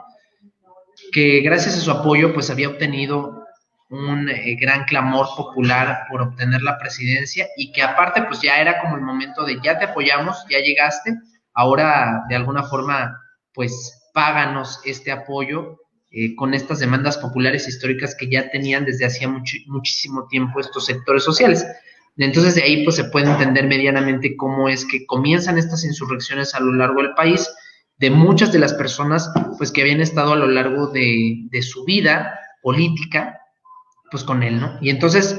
que gracias a su apoyo pues había obtenido un eh, gran clamor popular por obtener la presidencia y que aparte pues ya era como el momento de ya te apoyamos, ya llegaste, ahora de alguna forma pues páganos este apoyo eh, con estas demandas populares históricas que ya tenían desde hacía muchísimo tiempo estos sectores sociales. Entonces de ahí pues se puede entender medianamente cómo es que comienzan estas insurrecciones a lo largo del país de muchas de las personas pues que habían estado a lo largo de, de su vida política pues con él, ¿no? Y entonces,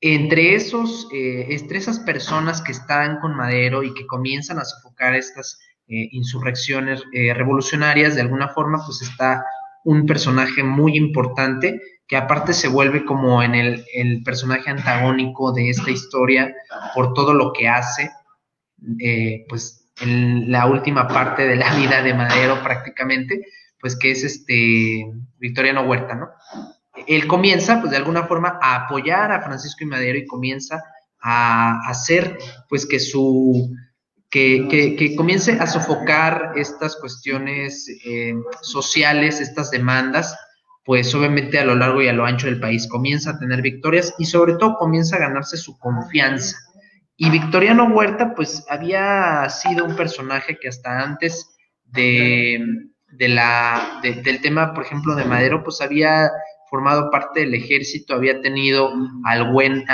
entre esos, eh, entre esas personas que están con Madero y que comienzan a sofocar estas eh, insurrecciones eh, revolucionarias, de alguna forma, pues está un personaje muy importante que aparte se vuelve como en el, el personaje antagónico de esta historia por todo lo que hace, pues en la última parte de la vida de Madero prácticamente, pues que es este Victoriano Huerta, ¿no? Él comienza, pues de alguna forma, a apoyar a Francisco y Madero y comienza a hacer, pues que su, que, que, comience a sofocar estas cuestiones eh, sociales, estas demandas, pues obviamente a lo largo y a lo ancho del país comienza a tener victorias y sobre todo comienza a ganarse su confianza. Y Victoriano Huerta, pues había sido un personaje que hasta antes de, de la, del tema, por ejemplo, de Madero, pues había formado parte del ejército, había tenido al buen,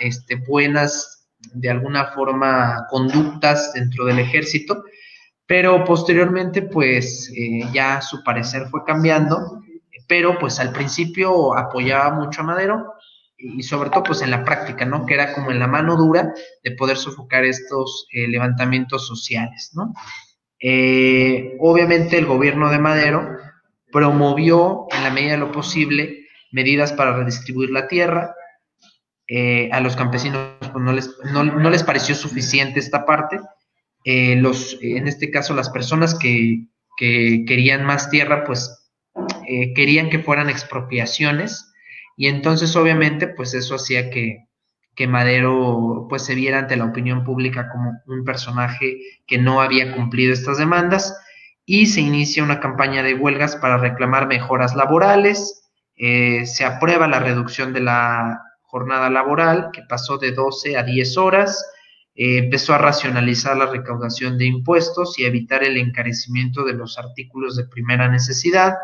este, buenas, de alguna forma, conductas dentro del ejército, pero posteriormente, pues eh, ya su parecer fue cambiando, pero pues al principio apoyaba mucho a Madero y sobre todo pues en la práctica, ¿no? Que era como en la mano dura de poder sofocar estos eh, levantamientos sociales, ¿no? Eh, obviamente el gobierno de Madero promovió en la medida de lo posible medidas para redistribuir la tierra. Eh, a los campesinos pues, no, les, no, les pareció suficiente esta parte. los, en este caso, las personas que, que querían más tierra, pues querían que fueran expropiaciones y entonces, obviamente, pues eso hacía que, que Madero pues se viera ante la opinión pública como un personaje que no había cumplido estas demandas y se inicia una campaña de huelgas para reclamar mejoras laborales, eh, se aprueba la reducción de la jornada laboral que pasó de 12 a 10 horas, eh, empezó a racionalizar la recaudación de impuestos y evitar el encarecimiento de los artículos de primera necesidad,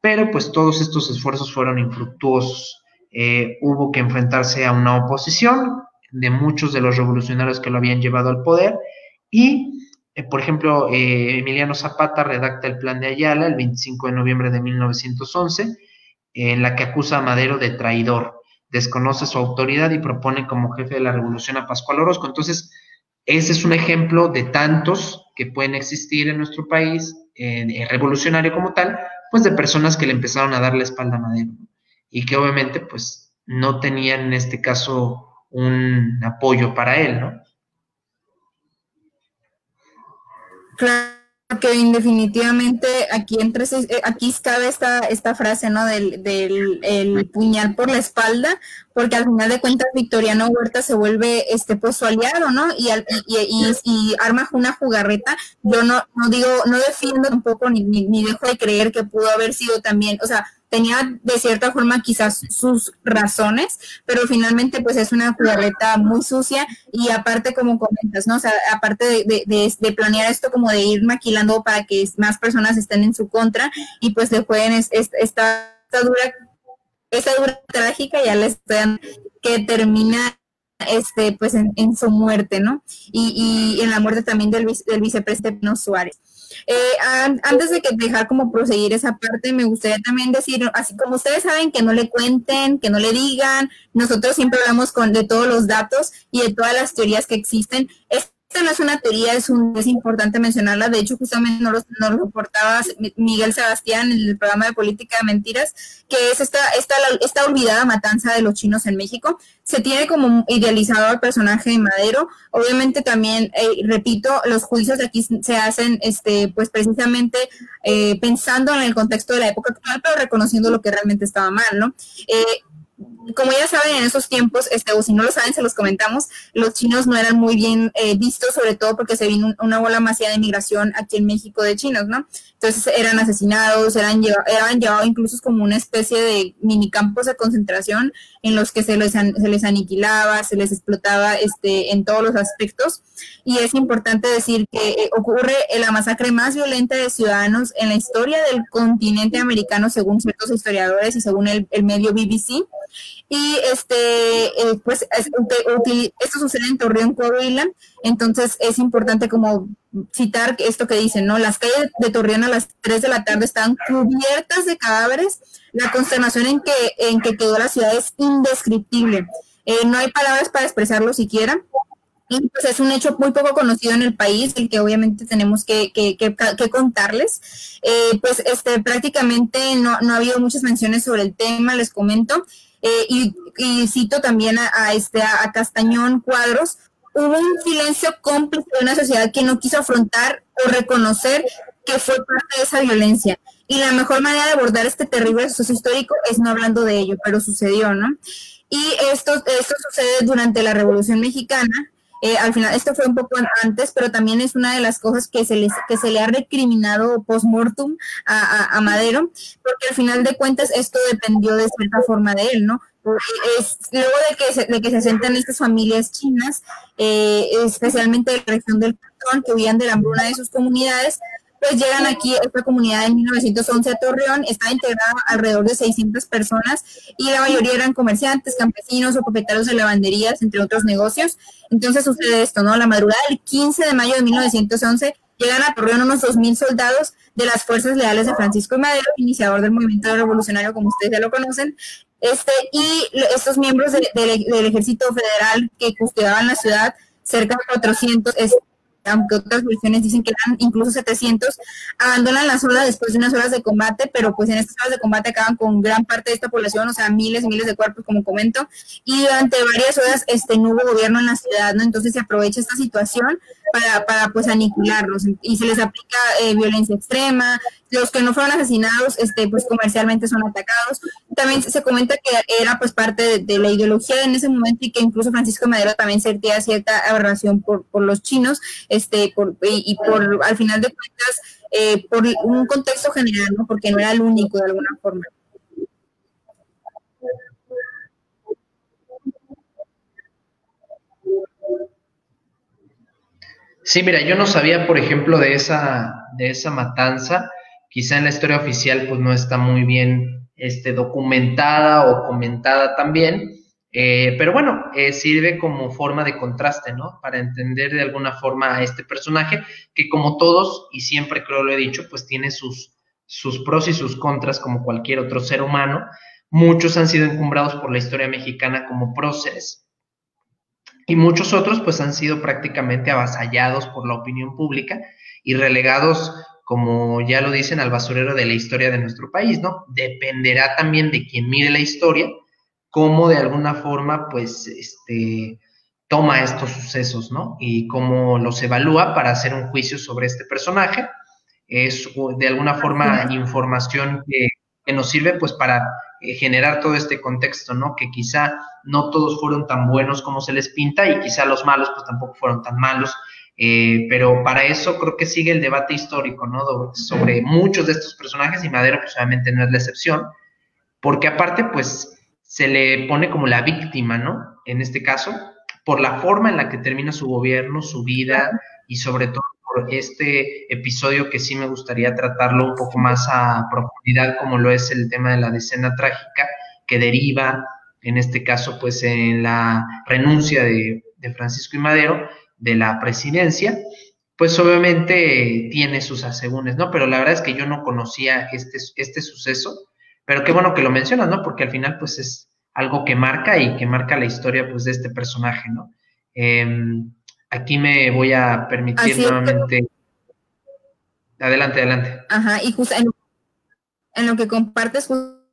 pero pues todos estos esfuerzos fueron infructuosos. Eh, hubo que enfrentarse a una oposición de muchos de los revolucionarios que lo habían llevado al poder y, por ejemplo, eh, Emiliano Zapata redacta el plan de Ayala el 25 de noviembre de 1911, en la que acusa a Madero de traidor, desconoce su autoridad y propone como jefe de la revolución a Pascual Orozco. Entonces, ese es un ejemplo de tantos que pueden existir en nuestro país, revolucionario como tal, pues de personas que le empezaron a dar la espalda a Madero y que obviamente pues no tenían en este caso un apoyo para él, ¿no? Claro que definitivamente aquí entre eh, aquí cabe esta esta frase no del, del el puñal por la espalda porque al final de cuentas Victoriano Huerta se vuelve este pues su aliado no y, y, y, arma una jugarreta. Yo no no digo no defiendo tampoco ni, ni dejo de creer que pudo haber sido también o sea tenía de cierta forma quizás sus razones, pero finalmente pues es una jugarreta muy sucia y aparte como comentas, ¿no? Sea, aparte de, planear esto como de ir maquilando para que más personas estén en su contra y pues le jueguen esta, dura, esta dura trágica ya les están que termina este pues en, su muerte, ¿no? Y, y en la muerte también del, del vicepresidente Pino Suárez. Eh, antes de que dejar como proseguir esa parte, me gustaría también decir, así como ustedes saben, que no le cuenten, que no le digan, nosotros siempre hablamos con, de todos los datos y de todas las teorías que existen. No es una teoría, es, un, es importante mencionarla. De hecho, justamente nos lo, nos reportaba Miguel Sebastián en el programa de Política de Mentiras, que es esta, esta, esta olvidada matanza de los chinos en México. Se tiene como idealizado al personaje de Madero. Obviamente también, eh, repito, los juicios de aquí se hacen este, pues precisamente eh, pensando en el contexto de la época actual, pero reconociendo lo que realmente estaba mal, ¿no? Eh, como ya saben, en esos tiempos, este, o si no lo saben, se los comentamos, los chinos no eran muy bien eh, vistos, sobre todo porque se vino una bola masiva de migración aquí en México de chinos, ¿no? Entonces eran asesinados, eran, llevados incluso como una especie de minicampos de concentración en los que se les, se les aniquilaba, se les explotaba este, en todos los aspectos. Y es importante decir que eh, ocurre la masacre más violenta de ciudadanos en la historia del continente americano, según ciertos historiadores y según el, el medio BBC y este, eh, pues esto sucede en Torreón, Coahuila, entonces es importante como citar esto que dicen, ¿no? Las calles de Torreón a las 3 de la tarde están cubiertas de cadáveres, la consternación en que, en que quedó la ciudad es indescriptible, eh, no hay palabras para expresarlo siquiera. Y pues es un hecho muy poco conocido en el país, el que obviamente tenemos que, contarles. Eh, pues este, prácticamente no, no ha habido muchas menciones sobre el tema, les comento. Eh, y, cito también a, este, a Castañón Cuadros, hubo un silencio cómplice de una sociedad que no quiso afrontar o reconocer que fue parte de esa violencia. Y la mejor manera de abordar este terrible suceso histórico es no hablando de ello, pero sucedió, ¿no? Y esto, esto sucede durante la Revolución Mexicana, eh, al final, esto fue un poco antes, pero también es una de las cosas que se, les, que se le ha recriminado post-mortem a, Madero, porque al final de cuentas esto dependió de cierta forma de él, ¿no? Es, luego de que, se, de que se estas familias chinas, eh, especialmente de la región del Cantón, que huían de la hambruna de sus comunidades, pues llegan aquí esta comunidad en 1911 a Torreón, está integrada alrededor de 600 personas y la mayoría eran comerciantes, campesinos o propietarios de lavanderías, entre otros negocios. Entonces sucede esto, ¿no? La madrugada del 15 de mayo de 1911 llegan a Torreón unos 2.000 soldados de las fuerzas leales de Francisco Madero, iniciador del movimiento revolucionario, como ustedes ya lo conocen, este, y estos miembros del ejército federal que custodiaban la ciudad, cerca de 400, aunque otras versiones dicen que eran incluso 700, abandonan la zona después de unas horas de combate, pero pues en estas horas de combate acaban con gran parte de esta población, o sea, miles y miles de cuerpos, como comento, y durante varias horas este, no hubo gobierno en la ciudad, ¿no? Entonces se aprovecha esta situación para, para pues aniquilarlos y se les aplica eh, violencia extrema, los que no fueron asesinados, este, pues comercialmente son atacados. También se comenta que era pues parte de, la ideología en ese momento y que incluso Francisco Madero también sentía cierta aberración por, por los chinos, este, por, y, por, al final de cuentas, eh, por un contexto general, ¿no? Porque no era el único de alguna forma. Sí, mira, yo no sabía, por ejemplo, de esa, de esa matanza. Quizá en la historia oficial, pues no está muy bien este, documentada o comentada también. Eh, pero bueno, eh, sirve como forma de contraste, ¿no? Para entender de alguna forma a este personaje, que como todos, y siempre creo lo he dicho, pues tiene sus, sus pros y sus contras como cualquier otro ser humano. Muchos han sido encumbrados por la historia mexicana como próceres, y muchos otros pues han sido prácticamente avasallados por la opinión pública y relegados, como ya lo dicen, al basurero de la historia de nuestro país, ¿no? Dependerá también de quien mire la historia, cómo de alguna forma pues este toma estos sucesos, ¿no? Y cómo los evalúa para hacer un juicio sobre este personaje. Es de alguna forma información que, que nos sirve pues para generar todo este contexto, ¿no? Que quizá no todos fueron tan buenos como se les pinta y quizá los malos pues tampoco fueron tan malos, eh, pero para eso creo que sigue el debate histórico, ¿no? Sobre muchos de estos personajes y Madero pues obviamente no es la excepción, porque aparte pues se le pone como la víctima, ¿no? En este caso, por la forma en la que termina su gobierno, su vida y sobre todo este episodio que sí me gustaría tratarlo un poco más a profundidad, como lo es el tema de la decena trágica, que deriva, en este caso, pues en la renuncia de, Francisco y Madero de la presidencia, pues obviamente tiene sus asegúnes, ¿no? Pero la verdad es que yo no conocía este, este suceso, pero qué bueno que lo mencionas, ¿no? Porque al final, pues es algo que marca y que marca la historia, pues, de este personaje, ¿no? Em, Aquí me voy a permitir nuevamente. Adelante, adelante. Ajá, y justo en, lo que compartes,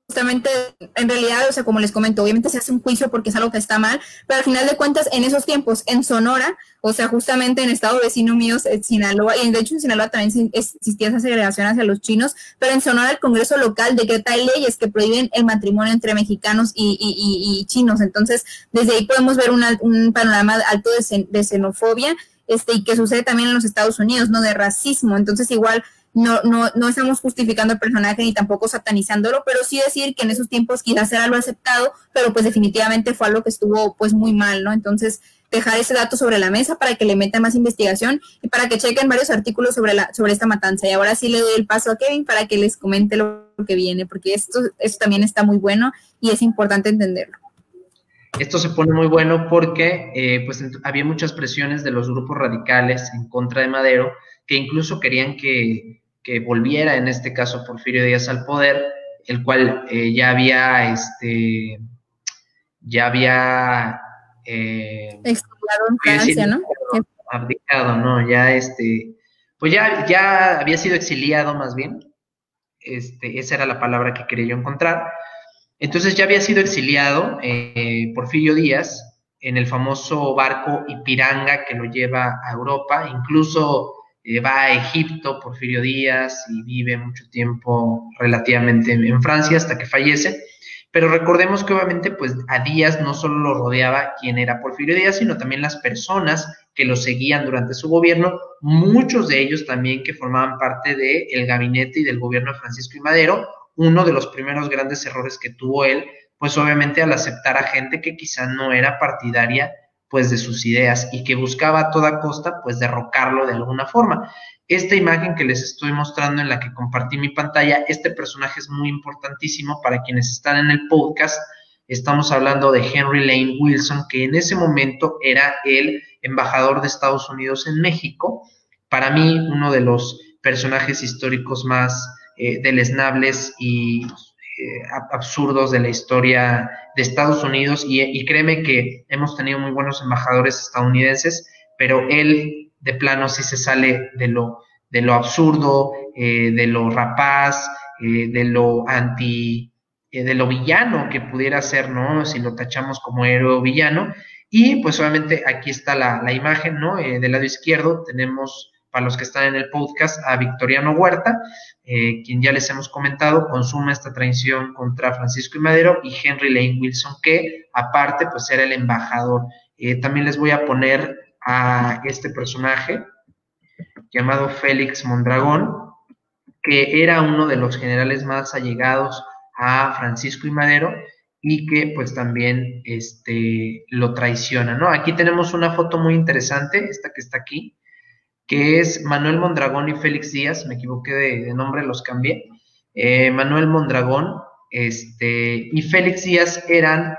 justamente, en realidad, o sea, como les comento, obviamente se hace un juicio porque es algo que está mal, pero al final de cuentas, en esos tiempos, en Sonora, o sea, justamente en estado vecino mío, en Sinaloa, y de hecho en Sinaloa también existía esa segregación hacia los chinos, pero en Sonora el Congreso local decreta leyes que prohíben el matrimonio entre mexicanos y, chinos. Entonces, desde ahí podemos ver un panorama alto de, de xenofobia, este, y que sucede también en los Estados Unidos, ¿no? De racismo. Entonces, igual, no, no, no estamos justificando al personaje ni tampoco satanizándolo, pero sí decir que en esos tiempos quizás era lo aceptado, pero pues definitivamente fue algo que estuvo pues muy mal, ¿no? Entonces, dejar ese dato sobre la mesa para que le metan más investigación y para que chequen varios artículos sobre, la, sobre esta matanza. Y ahora sí le doy el paso a Kevin para que les comente lo que viene, porque esto, esto también está muy bueno y es importante entenderlo. Esto se pone muy bueno porque eh, pues había muchas presiones de los grupos radicales en contra de Madero que incluso querían que que volviera en este caso Porfirio Díaz al poder, el cual eh, ya había, este, ya había... Eh, en Francia, ¿no? Abdicado, ¿no? Ya, este, pues ya, ya había sido exiliado más bien, este, esa era la palabra que quería yo encontrar. Entonces ya había sido exiliado eh, Porfirio Díaz en el famoso barco Ipiranga que lo lleva a Europa, incluso eh, va a Egipto, Porfirio Díaz, y vive mucho tiempo relativamente en, Francia hasta que fallece. Pero recordemos que obviamente pues a Díaz no solo lo rodeaba quien era Porfirio Díaz, sino también las personas que lo seguían durante su gobierno, muchos de ellos también que formaban parte del gabinete y del gobierno de Francisco y Madero. Uno de los primeros grandes errores que tuvo él, pues obviamente al aceptar a gente que quizá no era partidaria pues de sus ideas y que buscaba a toda costa pues derrocarlo de alguna forma. Esta imagen que les estoy mostrando en la que compartí mi pantalla, este personaje es muy importantísimo para quienes están en el podcast. Estamos hablando de Henry Lane Wilson, que en ese momento era el embajador de Estados Unidos en México. Para mí, uno de los personajes históricos más eh, deleznables y absurdos de la historia de Estados Unidos y, créeme que hemos tenido muy buenos embajadores estadounidenses, pero él de plano sí se sale de lo, de lo absurdo, eh, de lo rapaz, eh, de lo anti, de lo villano que pudiera ser, ¿no? Si lo tachamos como héroe villano. Y pues obviamente aquí está la, la imagen, ¿no? del lado izquierdo tenemos para los que están en el podcast, a Victoriano Huerta, eh, quien ya les hemos comentado, consume esta traición contra Francisco y Madero, y Henry Lane Wilson, que aparte, pues era el embajador. Eh, también les voy a poner a este personaje llamado Félix Mondragón, que era uno de los generales más allegados a Francisco y Madero y que pues también este, lo traiciona, ¿no? Aquí tenemos una foto muy interesante, esta que está aquí, que es Manuel Mondragón y Félix Díaz, me equivoqué de, nombre, los cambié. Eh, Manuel Mondragón este, y Félix Díaz eran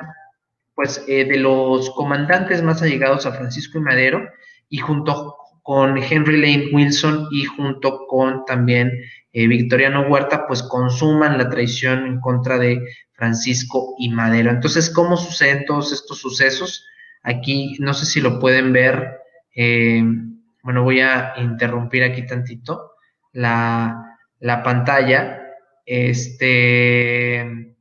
pues eh, de los comandantes más allegados a Francisco y Madero y junto con Henry Lane Wilson y junto con también eh, Victoriano Huerta, pues consuman la traición en contra de Francisco y Madero. Entonces, ¿cómo suceden todos estos sucesos? Aquí no sé si lo pueden ver. Bueno, voy a interrumpir aquí tantito la, pantalla. Este.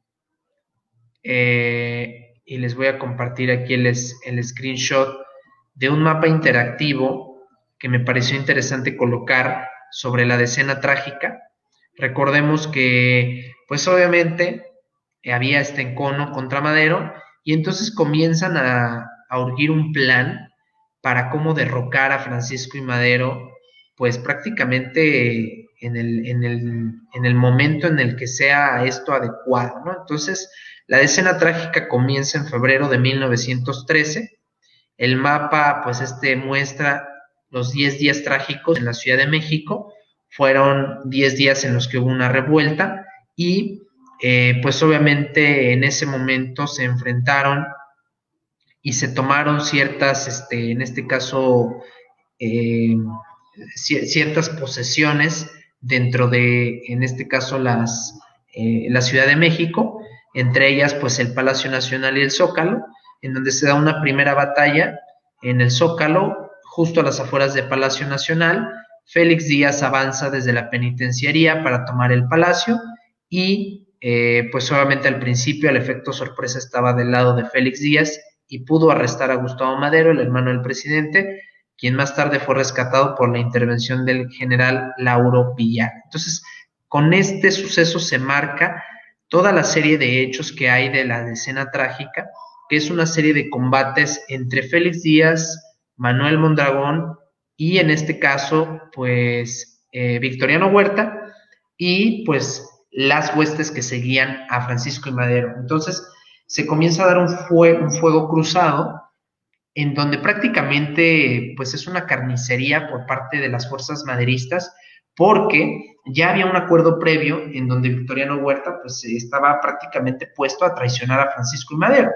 Eh, y les voy a compartir aquí el, el screenshot de un mapa interactivo que me pareció interesante colocar sobre la decena trágica. Recordemos que, pues obviamente, había este encono contra Madero y entonces comienzan a, a urgir un plan para cómo derrocar a Francisco y Madero, pues prácticamente en el, en el, en el momento en el que sea esto adecuado, ¿no? Entonces, la decena trágica comienza en febrero de 1913. El mapa, pues este muestra los 10 días trágicos en la Ciudad de México. Fueron 10 días en los que hubo una revuelta y eh, pues obviamente en ese momento se enfrentaron y se tomaron ciertas, este, en este caso, eh, ciertas posesiones dentro de, en este caso, las, eh, la Ciudad de México, entre ellas, pues, el Palacio Nacional y el Zócalo, en donde se da una primera batalla en el Zócalo, justo a las afueras del Palacio Nacional. Félix Díaz avanza desde la penitenciaría para tomar el palacio y eh, pues obviamente al principio el efecto sorpresa estaba del lado de Félix Díaz y pudo arrestar a Gustavo Madero, el hermano del presidente, quien más tarde fue rescatado por la intervención del general Lauro Villar. Entonces, con este suceso se marca toda la serie de hechos que hay de la decena trágica, que es una serie de combates entre Félix Díaz, Manuel Mondragón y en este caso, pues, eh, Victoriano Huerta y pues las huestes que seguían a Francisco y Madero. Entonces, se comienza a dar un, fuego cruzado en donde prácticamente pues es una carnicería por parte de las fuerzas maderistas porque ya había un acuerdo previo en donde Victoriano Huerta pues estaba prácticamente puesto a traicionar a Francisco y Madero.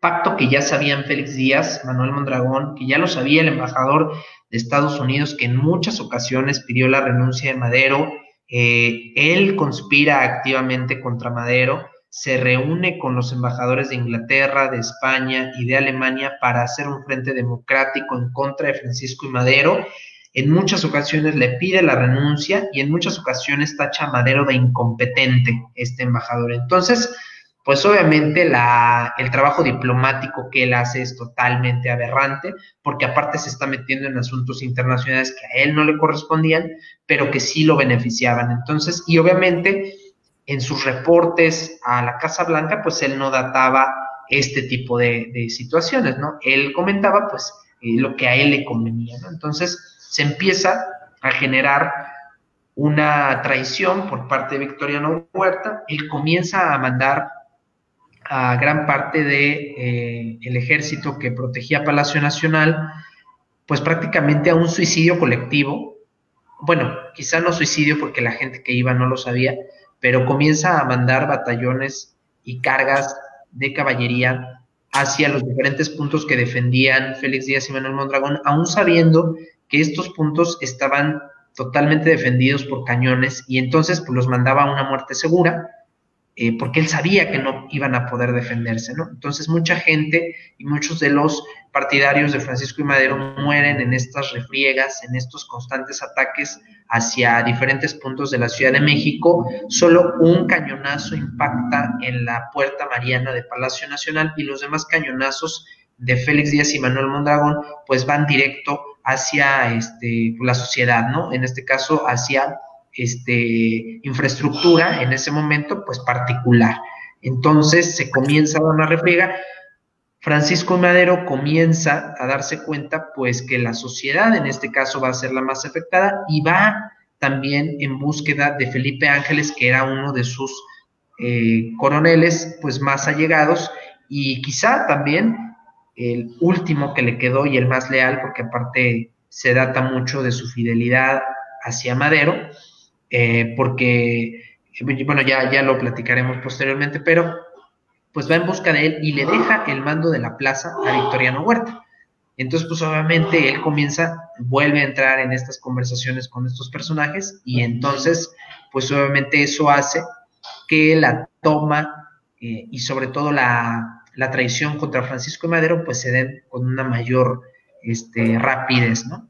Pacto que ya sabían Félix Díaz, Manuel Mondragón, que ya lo sabía el embajador de Estados Unidos, que en muchas ocasiones pidió la renuncia de Madero. Eh, él conspira activamente contra Madero se reúne con los embajadores de Inglaterra, de España y de Alemania para hacer un frente democrático en contra de Francisco y Madero. En muchas ocasiones le pide la renuncia y en muchas ocasiones tacha a Madero de incompetente, este embajador. Entonces, pues obviamente la, el trabajo diplomático que él hace es totalmente aberrante, porque aparte se está metiendo en asuntos internacionales que a él no le correspondían, pero que sí lo beneficiaban. Entonces, y obviamente en sus reportes a la Casa Blanca, pues él no databa este tipo de, situaciones, ¿no? Él comentaba, pues, eh, lo que a él le convenía, ¿no? Entonces, se empieza a generar una traición por parte de Victoriano Huerta, él comienza a mandar a gran parte de, eh, el ejército que protegía Palacio Nacional, pues prácticamente a un suicidio colectivo. Bueno, quizá no suicidio porque la gente que iba no lo sabía, pero comienza a mandar batallones y cargas de caballería hacia los diferentes puntos que defendían Félix Díaz y Manuel Mondragón, aún sabiendo que estos puntos estaban totalmente defendidos por cañones y entonces pues los mandaba a una muerte segura eh, porque él sabía que no iban a poder defenderse, ¿no? Entonces mucha gente y muchos de los partidarios de Francisco y Madero mueren en estas refriegas, en estos constantes ataques hacia diferentes puntos de la Ciudad de México. Solo un cañonazo impacta en la Puerta Mariana de Palacio Nacional y los demás cañonazos de Félix Díaz y Manuel Mondragón pues van directo hacia este, la sociedad, ¿no? En este caso hacia este, infraestructura en ese momento, pues particular. Entonces se comienza a dar una refriega. Francisco Madero comienza a darse cuenta, pues, que la sociedad en este caso va a ser la más afectada y va también en búsqueda de Felipe Ángeles, que era uno de sus eh, coroneles, pues, más allegados y quizá también el último que le quedó y el más leal, porque aparte se data mucho de su fidelidad hacia Madero, eh, porque, bueno, ya, ya lo platicaremos posteriormente, pero pues va en busca de él y le deja el mando de la plaza a Victoriano Huerta. Entonces, pues obviamente él comienza, vuelve a entrar en estas conversaciones con estos personajes y entonces, pues obviamente eso hace que la toma eh, y sobre todo la, la, traición contra Francisco y Madero, pues se den con una mayor este, rapidez, ¿no?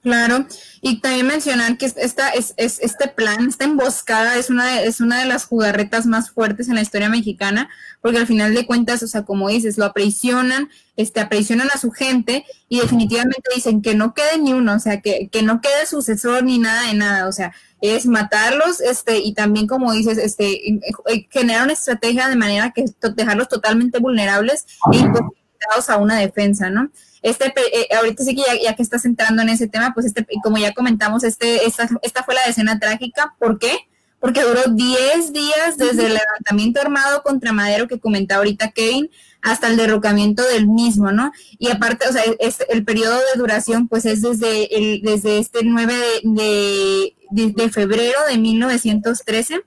Claro, y también mencionar que esta, es, este plan, esta emboscada es una, de, es una de las jugarretas más fuertes en la historia mexicana, porque al final de cuentas, o sea, como dices, lo aprisionan, este, aprisionan a su gente y definitivamente dicen que no quede ni uno, o sea, que, que no quede sucesor ni nada de nada, o sea, es matarlos, este, y también como dices, este, eh, generar una estrategia de manera que dejarlos totalmente vulnerables e imposibilitados a una defensa, ¿no? Este, eh, ahorita sí que ya, que estás entrando en ese tema, pues este, como ya comentamos, este, esta, esta fue la escena trágica. ¿Por qué? Porque duró 10 días desde el levantamiento armado contra Madero que comentaba ahorita Kevin hasta el derrocamiento del mismo, ¿no? Y aparte, o sea, es, el periodo de duración, pues es desde, el, desde este 9 de, de, de febrero de 1913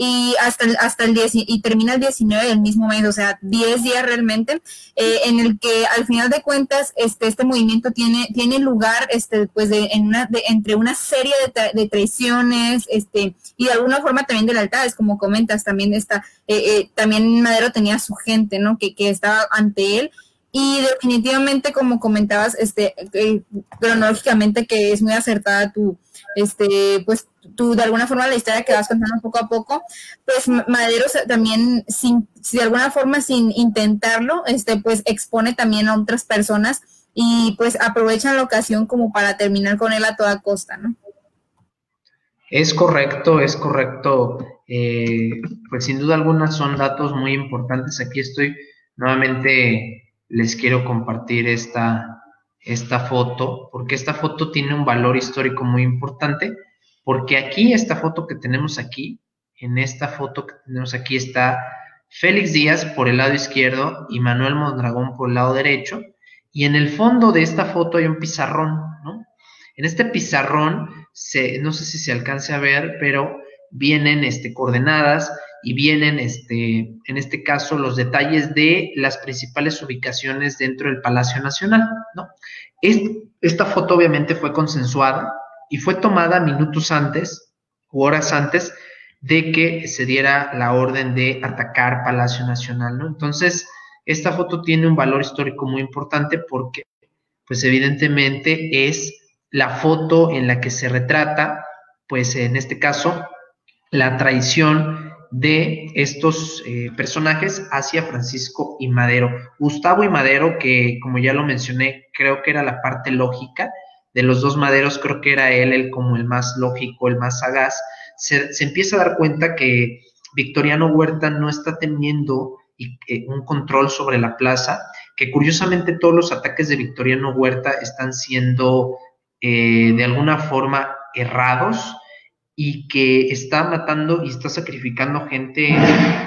y hasta el, hasta el 10 y termina el 19 del mismo mes, o sea, 10 días realmente, eh, en el que al final de cuentas este, este movimiento tiene, tiene lugar este, pues de, en una, de, entre una serie de, de, traiciones este, y de alguna forma también de lealtades, como comentas, también está, eh, eh, también Madero tenía su gente, ¿no? Que, que estaba ante él y definitivamente, como comentabas, este, cronológicamente que es muy acertada tu, este, pues tú de alguna forma la historia que vas contando poco a poco, pues Madero también sin, de alguna forma sin intentarlo, este, pues expone también a otras personas y pues aprovechan la ocasión como para terminar con él a toda costa, ¿no? Es correcto, es correcto. Eh, pues sin duda alguna son datos muy importantes. Aquí estoy nuevamente les quiero compartir esta, esta foto, porque esta foto tiene un valor histórico muy importante, porque aquí, esta foto que tenemos aquí, en esta foto que tenemos aquí está Félix Díaz por el lado izquierdo y Manuel Mondragón por el lado derecho, y en el fondo de esta foto hay un pizarrón, ¿no? En este pizarrón, se, no sé si se alcance a ver, pero vienen este, coordenadas y vienen, este, en este caso, los detalles de las principales ubicaciones dentro del Palacio Nacional, ¿no? esta foto obviamente fue consensuada y fue tomada minutos antes u horas antes de que se diera la orden de atacar Palacio Nacional, ¿no? Entonces, esta foto tiene un valor histórico muy importante porque, pues evidentemente es la foto en la que se retrata, pues en este caso, la traición de estos eh, personajes hacia Francisco y Madero. Gustavo y Madero, que como ya lo mencioné, creo que era la parte lógica de los dos Maderos, creo que era él el como el más lógico, el más sagaz, se, empieza a dar cuenta que Victoriano Huerta no está teniendo eh, un control sobre la plaza, que curiosamente todos los ataques de Victoriano Huerta están siendo eh, de alguna forma errados, y que está matando y está sacrificando gente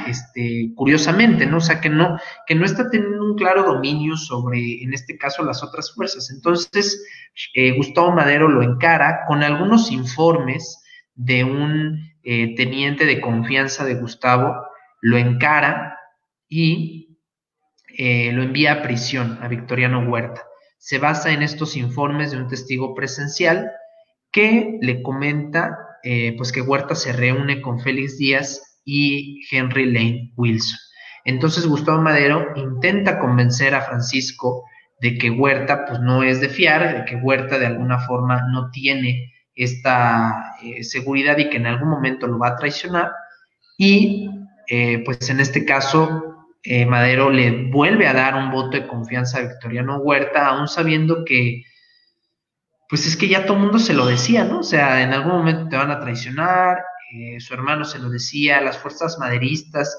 este, curiosamente, ¿no? O sea, que no, que no está teniendo un claro dominio sobre, en este caso, las otras fuerzas. Entonces, eh, Gustavo Madero lo encara con algunos informes de un eh, teniente de confianza de Gustavo, lo encara y eh, lo envía a prisión a Victoriano Huerta. Se basa en estos informes de un testigo presencial que le comenta eh, pues que Huerta se reúne con Félix Díaz y Henry Lane Wilson. Entonces Gustavo Madero intenta convencer a Francisco de que Huerta pues no es de fiar, de que Huerta de alguna forma no tiene esta eh, seguridad y que en algún momento lo va a traicionar. Y eh, pues en este caso Madero le vuelve a dar un voto de confianza a Victoriano Huerta, aún sabiendo que pues es que ya todo el mundo se lo decía, ¿no? O sea, en algún momento te van a traicionar, eh, su hermano se lo decía, las fuerzas maderistas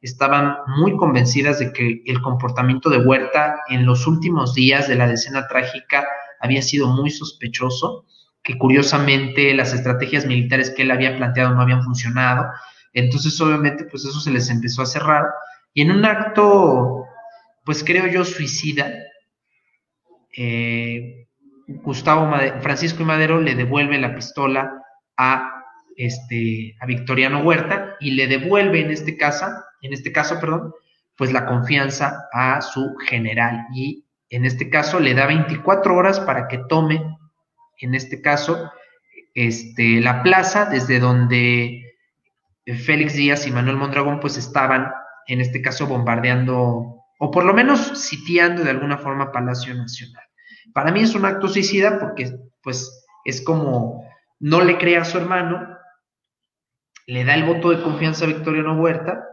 estaban muy convencidas de que el comportamiento de Huerta en los últimos días de la decena trágica había sido muy sospechoso, que curiosamente las estrategias militares que él había planteado no habían funcionado, entonces obviamente pues eso se les empezó a cerrar y en un acto, pues creo yo, suicida, eh, Gustavo Francisco y Madero le devuelve la pistola a este a Victoriano Huerta y le devuelve en este caso, en este caso, perdón, pues la confianza a su general y en este caso le da 24 horas para que tome en este caso este la plaza desde donde Félix Díaz y Manuel Mondragón pues estaban en este caso bombardeando o por lo menos sitiando de alguna forma Palacio Nacional. Para mí es un acto suicida porque pues es como no le cree a su hermano, le da el voto de confianza a Victoriano Huerta,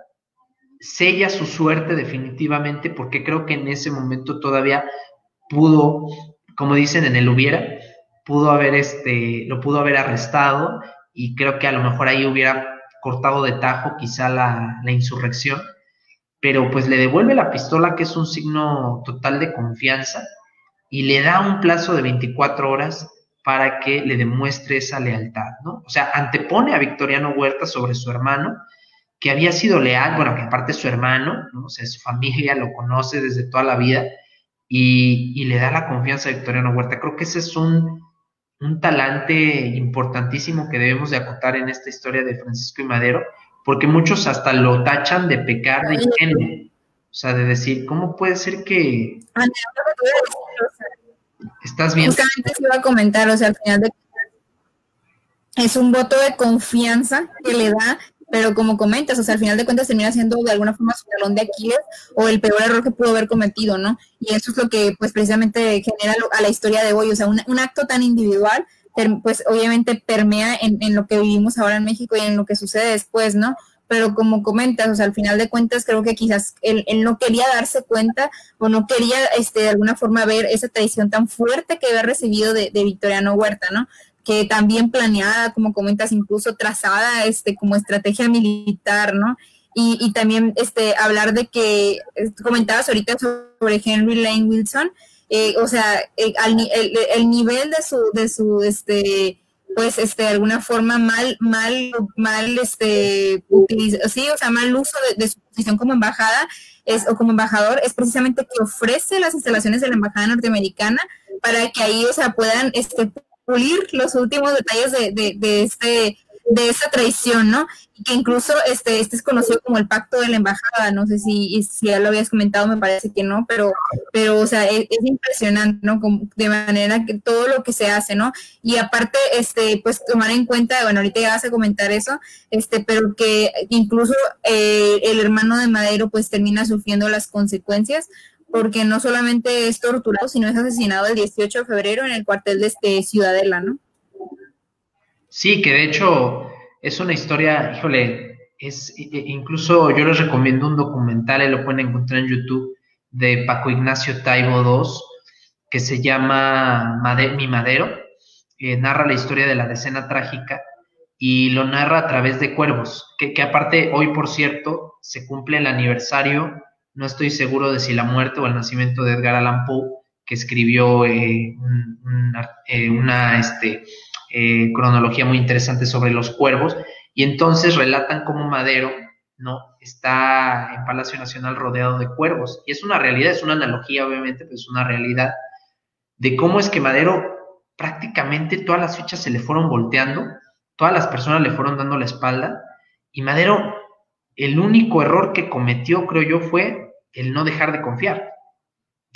sella su suerte definitivamente porque creo que en ese momento todavía pudo, como dicen en el hubiera, pudo haber este, lo pudo haber arrestado y creo que a lo mejor ahí hubiera cortado de tajo quizá la insurrección, pero pues le devuelve la pistola que es un signo total de confianza y le da un plazo de 24 horas para que le demuestre esa lealtad, ¿no? O sea, antepone a Victoriano Huerta sobre su hermano, que había sido leal, bueno, que aparte es su hermano, ¿no? O sea, su familia lo conoce desde toda la vida y, le da la confianza a Victoriano Huerta. Creo que ese es un, un talante importantísimo que debemos de acotar en esta historia de Francisco y Madero, porque muchos hasta lo tachan de pecar de ingenuo. O sea, de decir, ¿cómo puede ser que... ¿Estás bien? Justamente se iba a comentar, o sea, al final de es un voto de confianza que le da, pero como comentas, o sea, al final de cuentas termina siendo de alguna forma su talón de Aquiles o el peor error que pudo haber cometido, ¿no? Y eso es lo que pues precisamente genera a la historia de hoy, o sea, un, un acto tan individual, pues obviamente permea en, en, lo que vivimos ahora en México y en lo que sucede después, ¿no? Pero como comentas, o sea, al final de cuentas creo que quizás él, no quería darse cuenta o no quería este, de alguna forma ver esa traición tan fuerte que había recibido de, Victoriano Huerta, ¿no? Que también planeada, como comentas, incluso trazada este, como estrategia militar, ¿no? Y, y también este, hablar de que comentabas ahorita sobre Henry Lane Wilson, eh, o sea, eh, el, el, nivel de su, de su, este, pues este de alguna forma mal mal mal este sí o sea mal uso de, su posición como embajada es o como embajador es precisamente que ofrece las instalaciones de la embajada norteamericana para que ahí o sea puedan este pulir los últimos detalles de, de, de este de esa traición, ¿no? Y que incluso este, este es conocido como el pacto de la embajada, no sé si, si ya lo habías comentado, me parece que no, pero, pero o sea, es, impresionante, ¿no? Como, de manera que todo lo que se hace, ¿no? Y aparte, este, pues tomar en cuenta, bueno, ahorita ya vas a comentar eso, este, pero que incluso eh, el hermano de Madero pues termina sufriendo las consecuencias, porque no solamente es torturado, sino es asesinado el 18 de febrero en el cuartel de este Ciudadela, ¿no? Sí, que de hecho es una historia, híjole, es, incluso yo les recomiendo un documental, lo pueden encontrar en YouTube, de Paco Ignacio Taibo II, que se llama Mi Madero, narra la historia de la decena trágica y lo narra a través de cuervos, que, que, aparte hoy, por cierto, se cumple el aniversario, no estoy seguro de si la muerte o el nacimiento de Edgar Allan Poe, que escribió eh, eh, una este, eh, cronología muy interesante sobre los cuervos, y entonces relatan cómo Madero ¿no? está en Palacio Nacional rodeado de cuervos, y es una realidad, es una analogía obviamente, pero es una realidad de cómo es que Madero prácticamente todas las fichas se le fueron volteando, todas las personas le fueron dando la espalda, y Madero, el único error que cometió, creo yo, fue el no dejar de confiar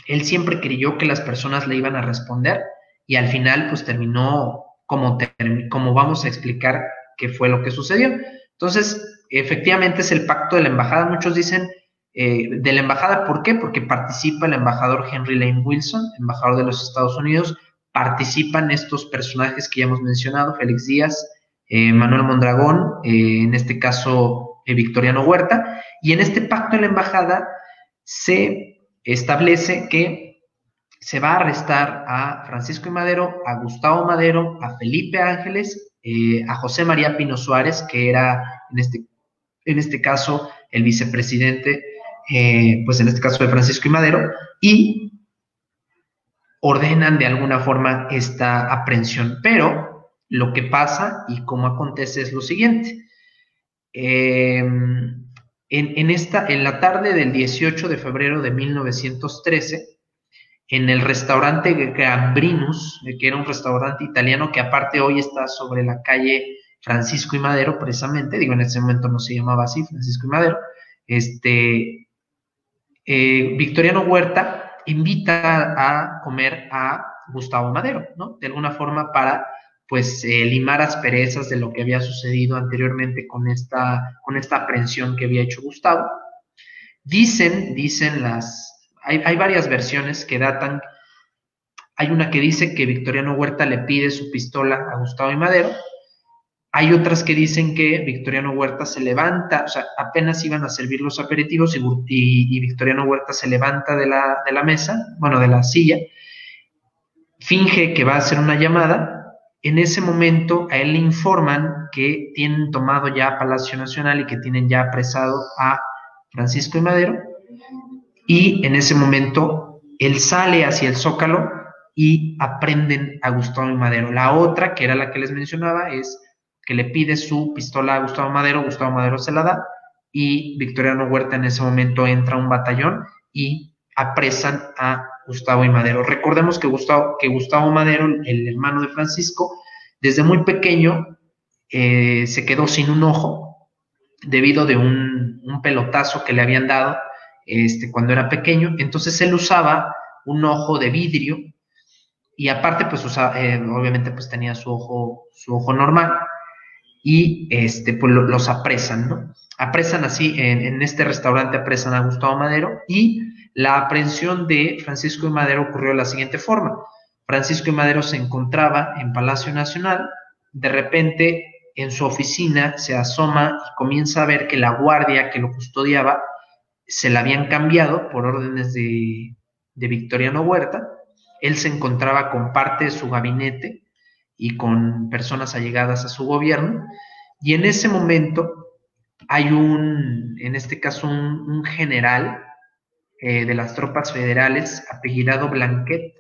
él siempre creyó que las personas le iban a responder y al final pues terminó como, vamos a explicar qué fue lo que sucedió. Entonces, efectivamente es el pacto de la embajada. Muchos dicen eh, de la embajada, ¿por qué? Porque participa el embajador Henry Lane Wilson, embajador de los Estados Unidos, participan estos personajes que ya hemos mencionado, Félix Díaz, eh, Manuel Mondragón, eh, en este caso Victoriano Huerta, y en este pacto de la embajada se establece que se va a arrestar a Francisco y Madero, a Gustavo Madero, a Felipe Ángeles, eh, a José María Pino Suárez, que era en este, en este caso el vicepresidente, eh, pues en este caso de Francisco y Madero, y ordenan de alguna forma esta aprehensión. Pero lo que pasa y cómo acontece es lo siguiente. Eh, en, esta, en la tarde del 18 de febrero de 1913, en el restaurante Gambrinus, que era un restaurante italiano que aparte hoy está sobre la calle Francisco y Madero, precisamente, digo, en ese momento no se llamaba así, Francisco y Madero, este, eh, Victoriano Huerta invita a comer a Gustavo Madero, ¿no? De alguna forma para pues eh, limar asperezas de lo que había sucedido anteriormente con esta, con esta aprehensión que había hecho Gustavo. Dicen, dicen las, hay, varias versiones que datan, hay una que dice que Victoriano Huerta le pide su pistola a Gustavo y Madero, hay otras que dicen que Victoriano Huerta se levanta, o sea, apenas iban a servir los aperitivos y, y, Victoriano Huerta se levanta de la, de la, mesa, bueno, de la silla, finge que va a hacer una llamada. En ese momento a él le informan que tienen tomado ya Palacio Nacional y que tienen ya apresado a Francisco y Madero. Y en ese momento él sale hacia el Zócalo y aprenden a Gustavo Madero. La otra, que era la que les mencionaba, es que le pide su pistola a Gustavo Madero, Gustavo Madero se la da y Victoriano Huerta en ese momento entra a un batallón y apresan a Gustavo y Madero. Recordemos que Gustavo, que Gustavo Madero, el hermano de Francisco, desde muy pequeño eh, se quedó sin un ojo debido de un, pelotazo que le habían dado este, cuando era pequeño. Entonces él usaba un ojo de vidrio y aparte pues eh, obviamente pues tenía su ojo, su ojo normal y este, pues los apresan, ¿no? Apresan así, en, en este restaurante apresan a Gustavo Madero y la aprehensión de Francisco y Madero ocurrió de la siguiente forma. Francisco y Madero se encontraba en Palacio Nacional, de repente en su oficina se asoma y comienza a ver que la guardia que lo custodiaba se la habían cambiado por órdenes de, de Victoriano Huerta. Él se encontraba con parte de su gabinete y con personas allegadas a su gobierno. Y en ese momento hay un, en este caso, un general eh, de las tropas federales, apellidado Blanquet,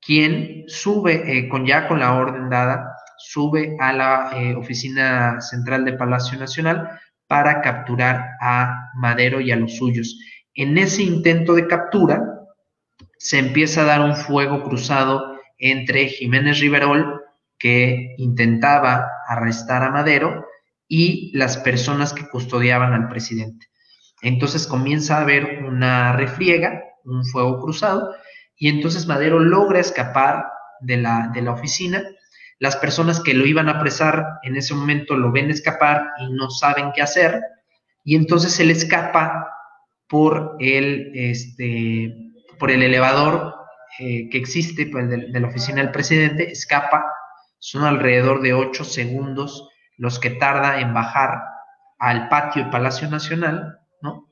quien sube, eh, con ya con la orden dada, sube a la eh, oficina central de Palacio Nacional para capturar a Madero y a los suyos. En ese intento de captura se empieza a dar un fuego cruzado entre Jiménez Riverol, que intentaba arrestar a Madero, y las personas que custodiaban al presidente. Entonces comienza a haber una refriega, un fuego cruzado, y entonces Madero logra escapar de la, de la oficina. Las personas que lo iban a apresar en ese momento lo ven escapar y no saben qué hacer, y entonces él escapa por el, este, por el elevador eh, que existe pues, de, la oficina del presidente, escapa, son alrededor de ocho segundos los que tarda en bajar al patio del Palacio Nacional, ¿no?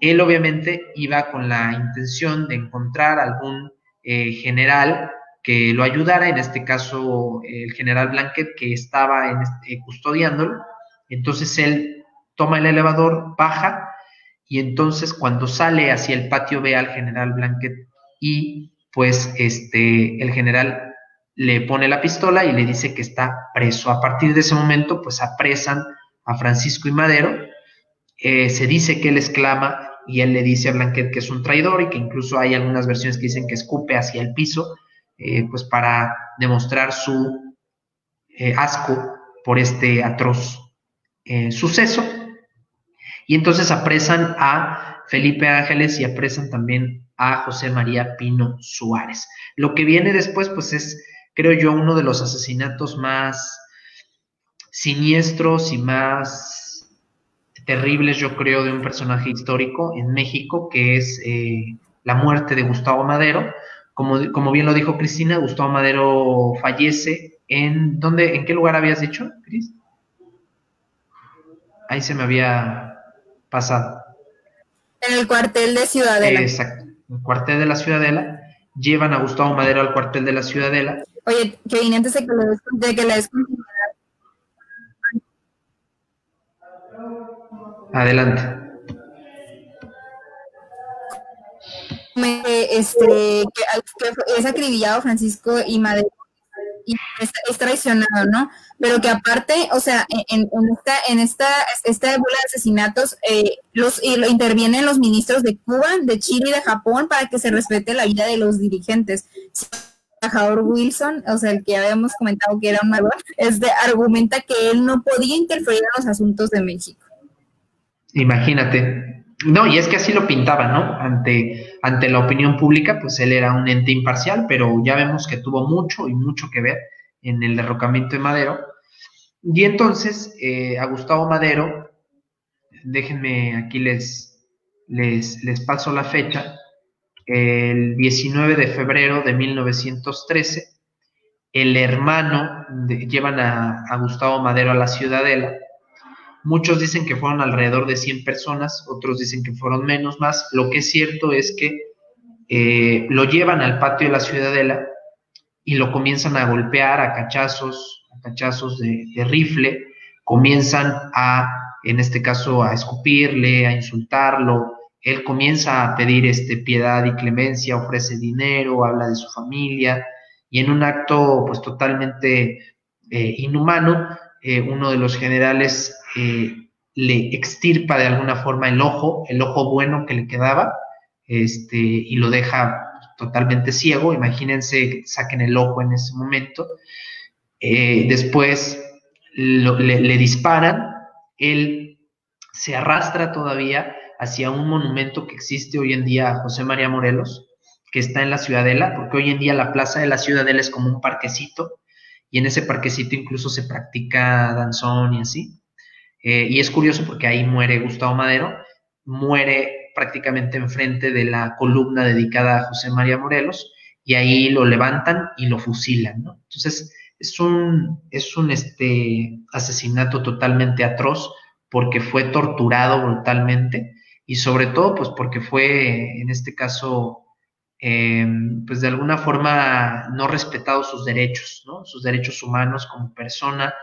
Él obviamente iba con la intención de encontrar algún eh, general que lo ayudara, en este caso el general Blanquet que estaba en este, custodiándolo. Entonces él toma el elevador, baja y entonces cuando sale hacia el patio ve al general Blanquet y pues este el general le pone la pistola y le dice que está preso. A partir de ese momento pues apresan a Francisco y Madero. Eh, se dice que él exclama y él le dice a Blanquet que es un traidor y que incluso hay algunas versiones que dicen que escupe hacia el piso eh, pues para demostrar su eh, asco por este atroz eh, suceso. Y entonces apresan a Felipe Ángeles y apresan también a José María Pino Suárez. Lo que viene después, pues es, creo yo, uno de los asesinatos más siniestros y más terribles, yo creo, de un personaje histórico en México, que es la muerte de Gustavo Madero, como, bien lo dijo Cristina, Gustavo Madero fallece en ¿dónde, en qué lugar habías dicho, Cris? Ahí se me había pasado. En el cuartel de Ciudadela. Exacto, en el cuartel de la Ciudadela. Llevan a Gustavo Madero al cuartel de la Ciudadela. Oye, Kevin, antes de que, lo de que la Adelante. Este, que, es acribillado Francisco y Madero y es, traicionado, ¿no? Pero que aparte, o sea, en, esta, en esta, esta bola de asesinatos, eh, los, y lo intervienen los ministros de Cuba, de Chile y de Japón para que se respete la vida de los dirigentes. El embajador Wilson, o sea, el que habíamos comentado que era un mago, este, argumenta que él no podía interferir en los asuntos de México. Imagínate, no, y es que así lo pintaba, ¿no? Ante, ante la opinión pública, pues él era un ente imparcial, pero ya vemos que tuvo mucho y mucho que ver en el derrocamiento de Madero. Y entonces, eh, a Gustavo Madero, déjenme aquí les, les, les paso la fecha, el 19 de febrero de 1913, el hermano, llevan a, a Gustavo Madero a la Ciudadela, Muchos dicen que fueron alrededor de 100 personas, otros dicen que fueron menos más. Lo que es cierto es que eh, lo llevan al patio de la ciudadela y lo comienzan a golpear a cachazos, a cachazos de, rifle, comienzan a, en este caso, a escupirle, a insultarlo. Él comienza a pedir este, piedad y clemencia, ofrece dinero, habla de su familia y en un acto pues totalmente eh, inhumano, eh, uno de los generales eh, le extirpa de alguna forma el ojo, el ojo bueno que le quedaba, este, y lo deja totalmente ciego. Imagínense saquen el ojo en ese momento. Eh, después le, disparan, él se arrastra todavía hacia un monumento que existe hoy en día a José María Morelos, que está en la Ciudadela, porque hoy en día la plaza de la Ciudadela es como un parquecito, y en ese parquecito incluso se practica danzón y así. Eh, y es curioso porque ahí muere Gustavo Madero, muere prácticamente enfrente de la columna dedicada a José María Morelos, y ahí lo levantan y lo fusilan. Entonces, es un, es un este, asesinato totalmente atroz porque fue torturado brutalmente y sobre todo pues porque fue en este caso em, pues de alguna forma no respetado sus derechos, ¿no? sus derechos humanos como persona.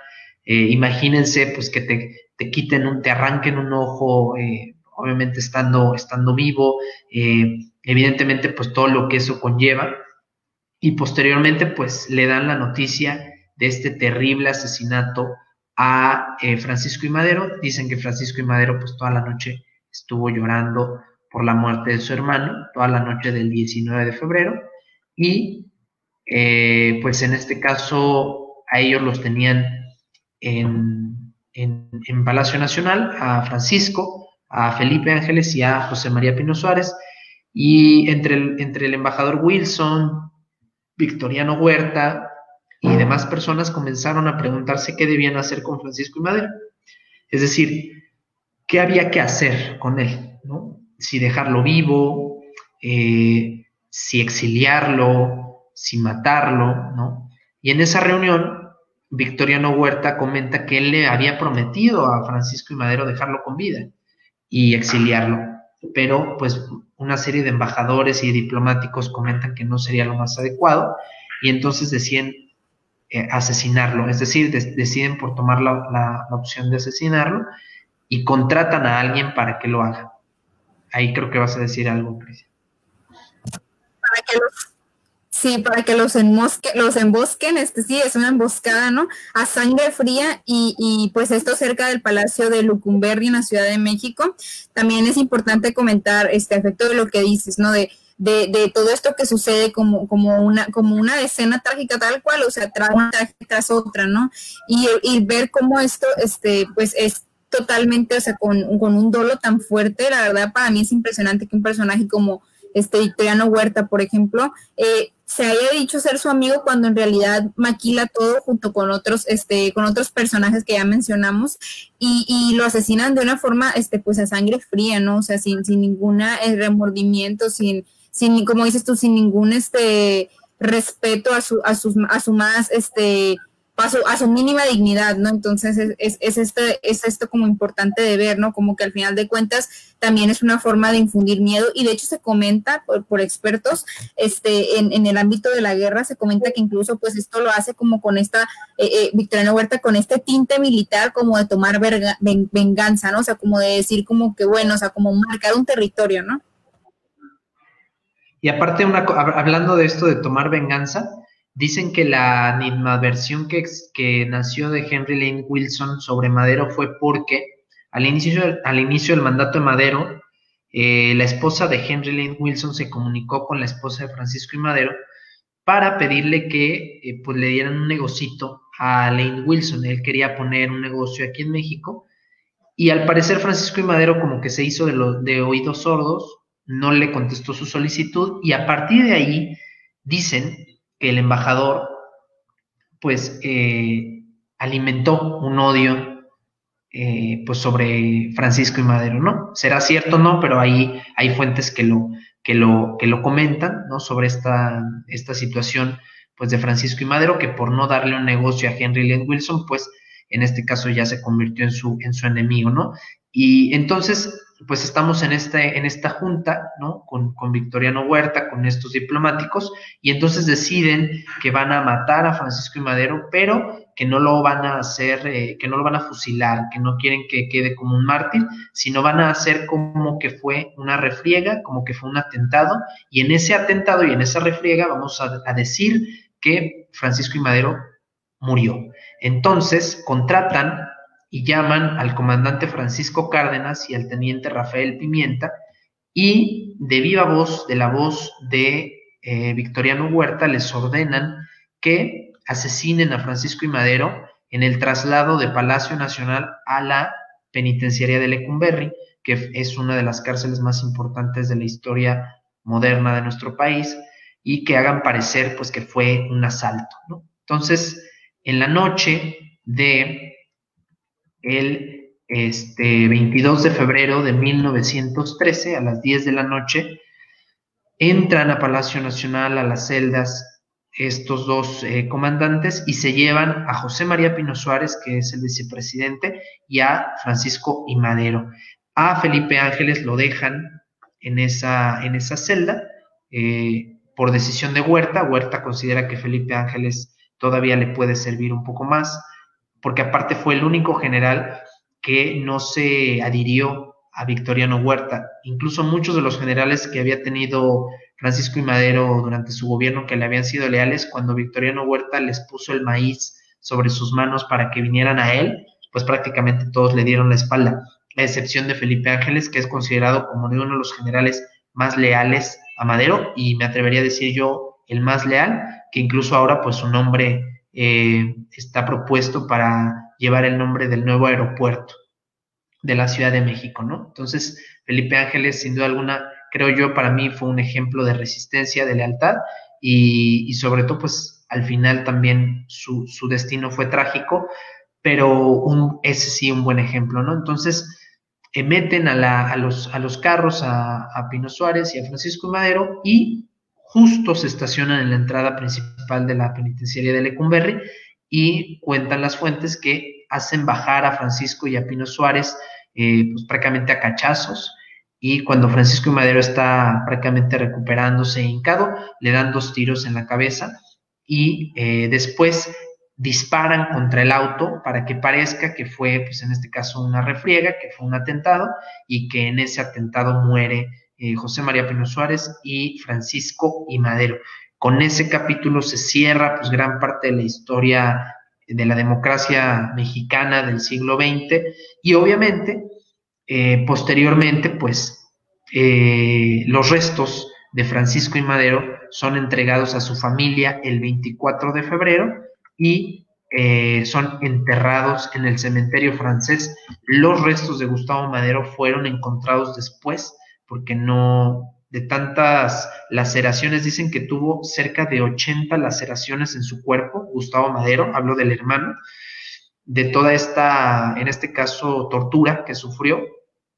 Eh, imagínense pues que te, te quiten un, te arranquen un ojo, eh, obviamente estando, estando vivo, eh, evidentemente pues todo lo que eso conlleva. Y posteriormente pues le dan la noticia de este terrible asesinato a eh, Francisco y Madero. Dicen que Francisco y Madero pues toda la noche estuvo llorando por la muerte de su hermano, toda la noche del 19 de febrero. Y pues en este caso a ellos los tenían en, en, Palacio Nacional a Francisco, a Felipe Ángeles y a José María Pino Suárez. Y entre el, entre el embajador Wilson, Victoriano Huerta y demás personas comenzaron a preguntarse qué debían hacer con Francisco y Madero. Es decir, qué había que hacer con él, ¿no? Si dejarlo vivo, eh, si exiliarlo, si matarlo, ¿no? Y en esa reunión Victoriano Huerta comenta que él le había prometido a Francisco y Madero dejarlo con vida y exiliarlo, pero pues una serie de embajadores y diplomáticos comentan que no sería lo más adecuado y entonces deciden eh, asesinarlo, es decir, deciden por tomar la, opción de asesinarlo y contratan a alguien para que lo haga. Ahí creo que vas a decir algo, Cristian. Para que Sí, para que los, enmosque, los embosquen, este sí, es una emboscada, ¿no? A sangre fría y, y, pues esto cerca del Palacio de Lucumberri en la Ciudad de México. También es importante comentar este efecto de lo que dices, ¿no? De, de, de todo esto que sucede como, como, una, como una escena trágica tal cual, o sea, tras una tras otra, ¿no? Y, y ver cómo esto, este, pues es totalmente, o sea, con, con un dolo tan fuerte, la verdad para mí es impresionante que un personaje como este Victoriano Huerta, por ejemplo, eh, se haya dicho ser su amigo cuando en realidad maquila todo junto con otros, este, con otros personajes que ya mencionamos y, y lo asesinan de una forma, este, pues a sangre fría, ¿no? O sea, sin, sin ninguna eh, remordimiento, sin, sin, como dices tú, sin ningún, este, respeto a su, a sus, a su más, este, a su, a su mínima dignidad, ¿no? Entonces es, es, este, es esto como importante de ver, ¿no? Como que al final de cuentas también es una forma de infundir miedo y de hecho se comenta por, expertos este, en, en, el ámbito de la guerra, se comenta que incluso pues esto lo hace como con esta, eh, eh Victoriano Huerta, con este tinte militar como de tomar venganza, ¿no? O sea, como de decir como que bueno, o sea, como marcar un territorio, ¿no? Y aparte, una, hablando de esto de tomar venganza, Dicen que la animadversión que, que nació de Henry Lane Wilson sobre Madero fue porque al inicio, al inicio del mandato de Madero, eh, la esposa de Henry Lane Wilson se comunicó con la esposa de Francisco y Madero para pedirle que eh, pues, le dieran un negocito a Lane Wilson. Él quería poner un negocio aquí en México y al parecer Francisco y Madero como que se hizo de, de oídos sordos, no le contestó su solicitud y a partir de ahí dicen el embajador pues eh, alimentó un odio eh, pues sobre Francisco y Madero, ¿no? Será cierto, no, pero ahí hay fuentes que lo, que lo, que lo comentan, ¿no? Sobre esta, esta situación pues de Francisco y Madero, que por no darle un negocio a Henry Len Wilson, pues en este caso ya se convirtió en su, en su enemigo, ¿no? Y entonces pues estamos en, este, en esta junta, ¿no? Con, con, Victoriano Huerta, con estos diplomáticos, y entonces deciden que van a matar a Francisco y Madero, pero que no lo van a hacer, eh, que no lo van a fusilar, que no quieren que quede como un mártir, sino van a hacer como que fue una refriega, como que fue un atentado, y en ese atentado y en esa refriega vamos a, a decir que Francisco y Madero murió. Entonces contratan y llaman al comandante Francisco Cárdenas y al teniente Rafael Pimienta y de viva voz, de la voz de eh, Victoriano Huerta, les ordenan que asesinen a Francisco y Madero en el traslado de Palacio Nacional a la penitenciaria de Lecumberri, que es una de las cárceles más importantes de la historia moderna de nuestro país, y que hagan parecer pues que fue un asalto. Entonces, en la noche de el este, 22 de febrero de 1913 a las 10 de la noche, entran a Palacio Nacional, a las celdas, estos dos eh, comandantes y se llevan a José María Pino Suárez, que es el vicepresidente, y a Francisco y Madero. A Felipe Ángeles lo dejan en esa, en esa celda eh, por decisión de Huerta. Huerta considera que Felipe Ángeles todavía le puede servir un poco más porque aparte fue el único general que no se adhirió a Victoriano Huerta. Incluso muchos de los generales que había tenido Francisco y Madero durante su gobierno que le habían sido leales, cuando Victoriano Huerta les puso el maíz sobre sus manos para que vinieran a él, pues prácticamente todos le dieron la espalda, a excepción de Felipe Ángeles, que es considerado como uno de los generales más leales a Madero y me atrevería a decir yo el más leal, que incluso ahora pues su nombre eh, está propuesto para llevar el nombre del nuevo aeropuerto de la Ciudad de México, ¿no? Entonces, Felipe Ángeles, sin duda alguna, creo yo, para mí fue un ejemplo de resistencia, de lealtad y, sobre todo, pues al final también su, destino fue trágico, pero un, ese sí un buen ejemplo, ¿no? Entonces, eh, meten a, a, los, a los carros a, a Pino Suárez y a Francisco Madero y justo se estacionan en la entrada principal de la penitenciaria de Lecumberri y cuentan las fuentes que hacen bajar a Francisco y a Pino Suárez eh, pues prácticamente a cachazos. Y cuando Francisco y Madero está prácticamente recuperándose hincado, le dan dos tiros en la cabeza y eh, después disparan contra el auto para que parezca que fue, pues en este caso, una refriega, que fue un atentado y que en ese atentado muere eh, José María Pino Suárez y Francisco y Madero. Con ese capítulo se cierra pues gran parte de la historia de la democracia mexicana del siglo XX y obviamente eh, posteriormente pues eh, los restos de Francisco y Madero son entregados a su familia el 24 de febrero y son enterrados en el cementerio francés. Los restos de Gustavo Madero fueron encontrados después porque no, de tantas laceraciones, dicen que tuvo cerca de 80 laceraciones en su cuerpo, Gustavo Madero, hablo del hermano, de toda esta, en este caso, tortura que sufrió.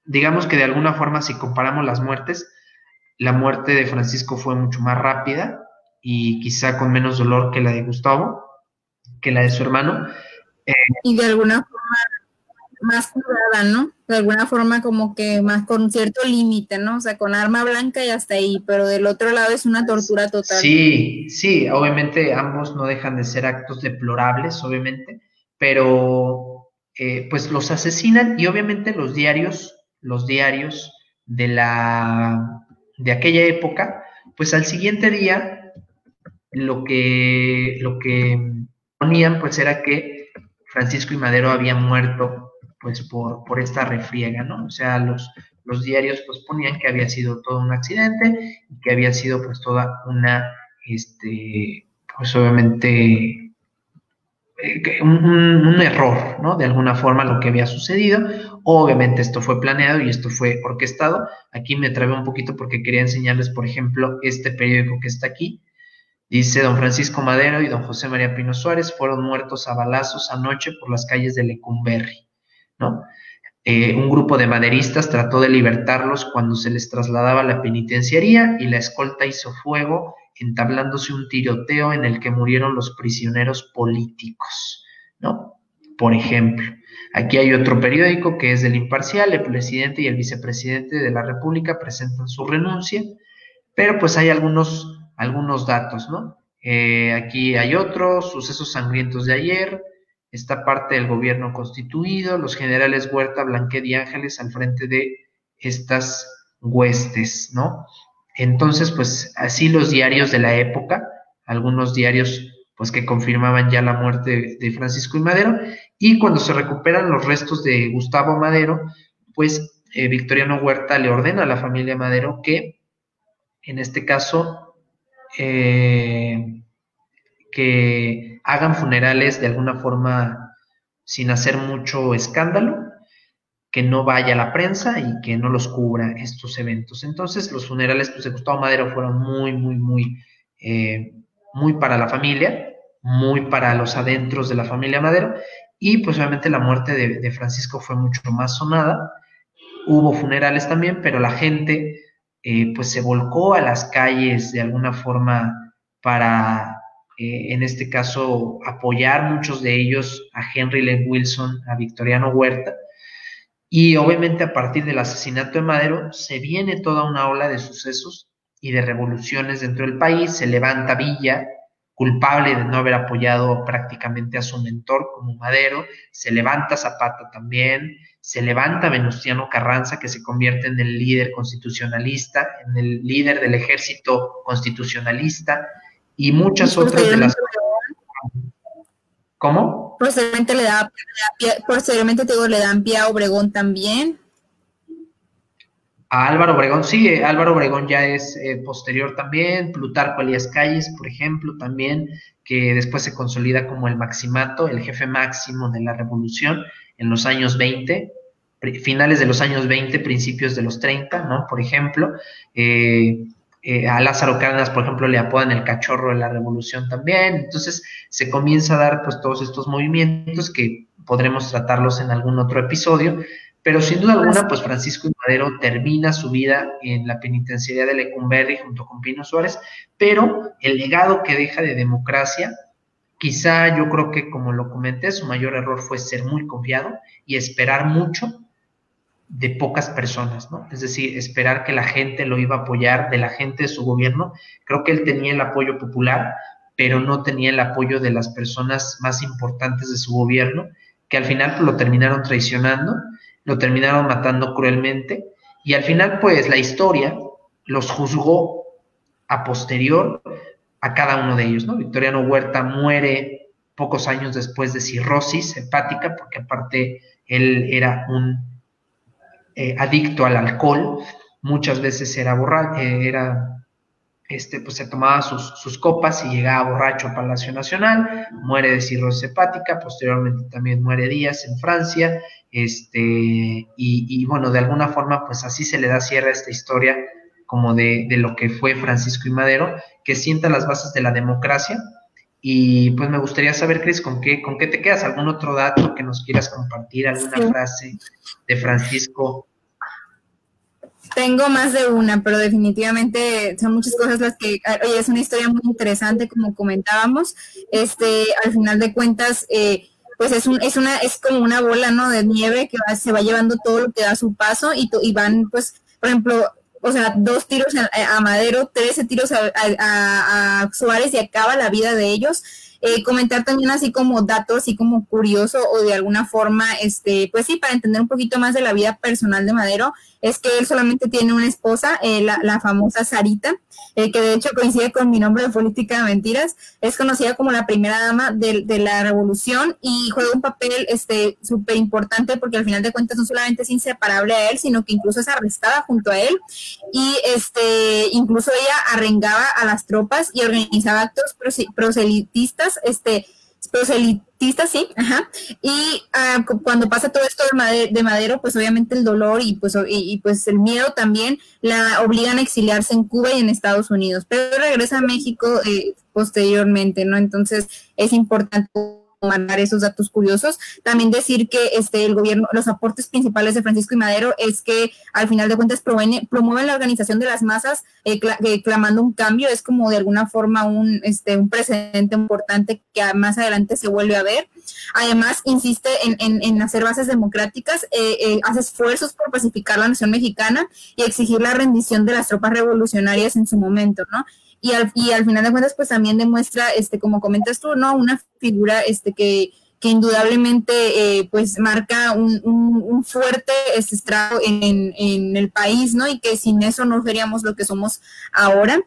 Digamos que de alguna forma, si comparamos las muertes, la muerte de Francisco fue mucho más rápida y quizá con menos dolor que la de Gustavo, que la de su hermano. y de alguna forma más curada, ¿no? De alguna forma como que más con cierto límite, ¿no? O sea, con arma blanca y hasta ahí, pero del otro lado es una tortura total. Sí, sí, obviamente ambos no dejan de ser actos deplorables, obviamente, pero eh, pues los asesinan y obviamente los diarios, los diarios de la de aquella época, pues al siguiente día lo que lo que ponían pues era que Francisco y Madero habían muerto pues por, por esta refriega, ¿no? O sea, los, los diarios pues ponían que había sido todo un accidente y que había sido pues toda una, este, pues obviamente eh, un, error, ¿no? De alguna forma lo que había sucedido. Obviamente esto fue planeado y esto fue orquestado. Aquí me trabé un poquito porque quería enseñarles, por ejemplo, este periódico que está aquí, Dice don Francisco Madero y don José María Pino Suárez fueron muertos a balazos anoche por las calles de Lecumberri, Eh, un grupo de maderistas trató de libertarlos cuando se les trasladaba a la penitenciaría y la escolta hizo fuego, entablándose un tiroteo en el que murieron los prisioneros políticos, ¿no? Por ejemplo, aquí hay otro periódico que es del Imparcial, el presidente y el vicepresidente de la República presentan su renuncia, pero pues hay algunos algunos datos, ¿no? Eh, aquí hay otros, sucesos sangrientos de ayer, esta parte del gobierno constituido, los generales Huerta, Blanquet y Ángeles al frente de estas huestes, ¿no? Entonces, pues así los diarios de la época, algunos diarios pues que confirmaban ya la muerte de, Francisco y Madero, y cuando se recuperan los restos de Gustavo Madero, pues eh, Victoriano Huerta le ordena a la familia Madero que, en este caso, eh, que hagan funerales de alguna forma sin hacer mucho escándalo, que no vaya la prensa y que no los cubra estos eventos. Entonces los funerales pues, de Gustavo Madero fueron muy, muy, muy, eh, muy para la familia, muy para los adentros de la familia Madero y pues obviamente la muerte de, de Francisco fue mucho más sonada. Hubo funerales también, pero la gente eh, pues se volcó a las calles de alguna forma para, eh, en este caso, apoyar muchos de ellos a Henry Len Wilson, a Victoriano Huerta. Y obviamente a partir del asesinato de Madero se viene toda una ola de sucesos y de revoluciones dentro del país. Se levanta Villa, culpable de no haber apoyado prácticamente a su mentor como Madero. Se levanta Zapata también se levanta Venustiano Carranza, que se convierte en el líder constitucionalista, en el líder del ejército constitucionalista, y muchas otras de las... ¿Cómo? Posteriormente le da, posteriormente le dan pie a Obregón también. A Álvaro Obregón, sí, eh, Álvaro Obregón ya es eh, posterior también, Plutarco Elías Calles, por ejemplo, también, que después se consolida como el maximato, el jefe máximo de la revolución en los años 20, finales de los años 20, principios de los 30, ¿no? Por ejemplo, eh, eh, a Lázaro Cárdenas, por ejemplo, le apodan el cachorro de la revolución también. Entonces se comienza a dar pues todos estos movimientos que podremos tratarlos en algún otro episodio, pero sin duda alguna, pues Francisco Madero termina su vida en la penitenciaría de Lecumberri junto con Pino Suárez, pero el legado que deja de democracia Quizá yo creo que, como lo comenté, su mayor error fue ser muy confiado y esperar mucho de pocas personas, ¿no? Es decir, esperar que la gente lo iba a apoyar, de la gente de su gobierno. Creo que él tenía el apoyo popular, pero no tenía el apoyo de las personas más importantes de su gobierno, que al final lo terminaron traicionando, lo terminaron matando cruelmente, y al final, pues, la historia los juzgó a posterior a cada uno de ellos, ¿no? Victoriano Huerta muere pocos años después de cirrosis hepática, porque aparte él era un eh, adicto al alcohol, muchas veces era borracho, eh, era, este, pues se tomaba sus, copas y llegaba borracho a Palacio Nacional, muere de cirrosis hepática, posteriormente también muere Díaz en Francia, este, y, y bueno, de alguna forma, pues así se le da cierre a esta historia como de, lo que fue Francisco y Madero, que sienta las bases de la democracia. Y pues me gustaría saber, Cris, ¿con qué, ¿con qué te quedas? ¿Algún otro dato que nos quieras compartir? ¿Alguna frase de Francisco? Tengo más de una, pero definitivamente son muchas cosas las que, ah, oye, es una historia muy interesante, como comentábamos. Este, al final de cuentas, eh, pues es un, es una, es como una bola, ¿no? De nieve que se va llevando todo lo que da su paso y, y van, pues, por ejemplo, o sea, dos tiros a, Madero, trece tiros a, a, Suárez y acaba la vida de ellos. Eh, comentar también así como datos, así como curioso o de alguna forma, este, pues sí, para entender un poquito más de la vida personal de Madero, es que él solamente tiene una esposa, eh, la, famosa Sarita, eh, que de hecho coincide con mi nombre de Política de Mentiras, es conocida como la primera dama de, la revolución y juega un papel este súper importante porque al final de cuentas no solamente es inseparable a él, sino que incluso es arrestada junto a él. Y este incluso ella arrengaba a las tropas y organizaba actos proselitistas, este proselitista, sí, ajá. Y ah, cuando pasa todo esto de madero, pues obviamente el dolor y pues, y, pues el miedo también la obligan a exiliarse en Cuba y en Estados Unidos, pero regresa a México eh, posteriormente, ¿no? Entonces es importante mandar esos datos curiosos. También decir que este el gobierno, los aportes principales de Francisco y Madero es que al final de cuentas promueven la organización de las masas eh, eh, clamando un cambio. Es como de alguna forma un, este, un precedente importante que más adelante se vuelve a ver. Además, insiste en, en, hacer bases democráticas, eh, hace esfuerzos por pacificar la nación mexicana y exigir la rendición de las tropas revolucionarias en su momento, ¿no? Y al, final de cuentas pues también demuestra, este, como comentas tú, ¿no? Una figura este, que, que indudablemente eh, pues marca un, un, fuerte estrado en, en, el país, ¿no? Y que sin eso no seríamos lo que somos ahora.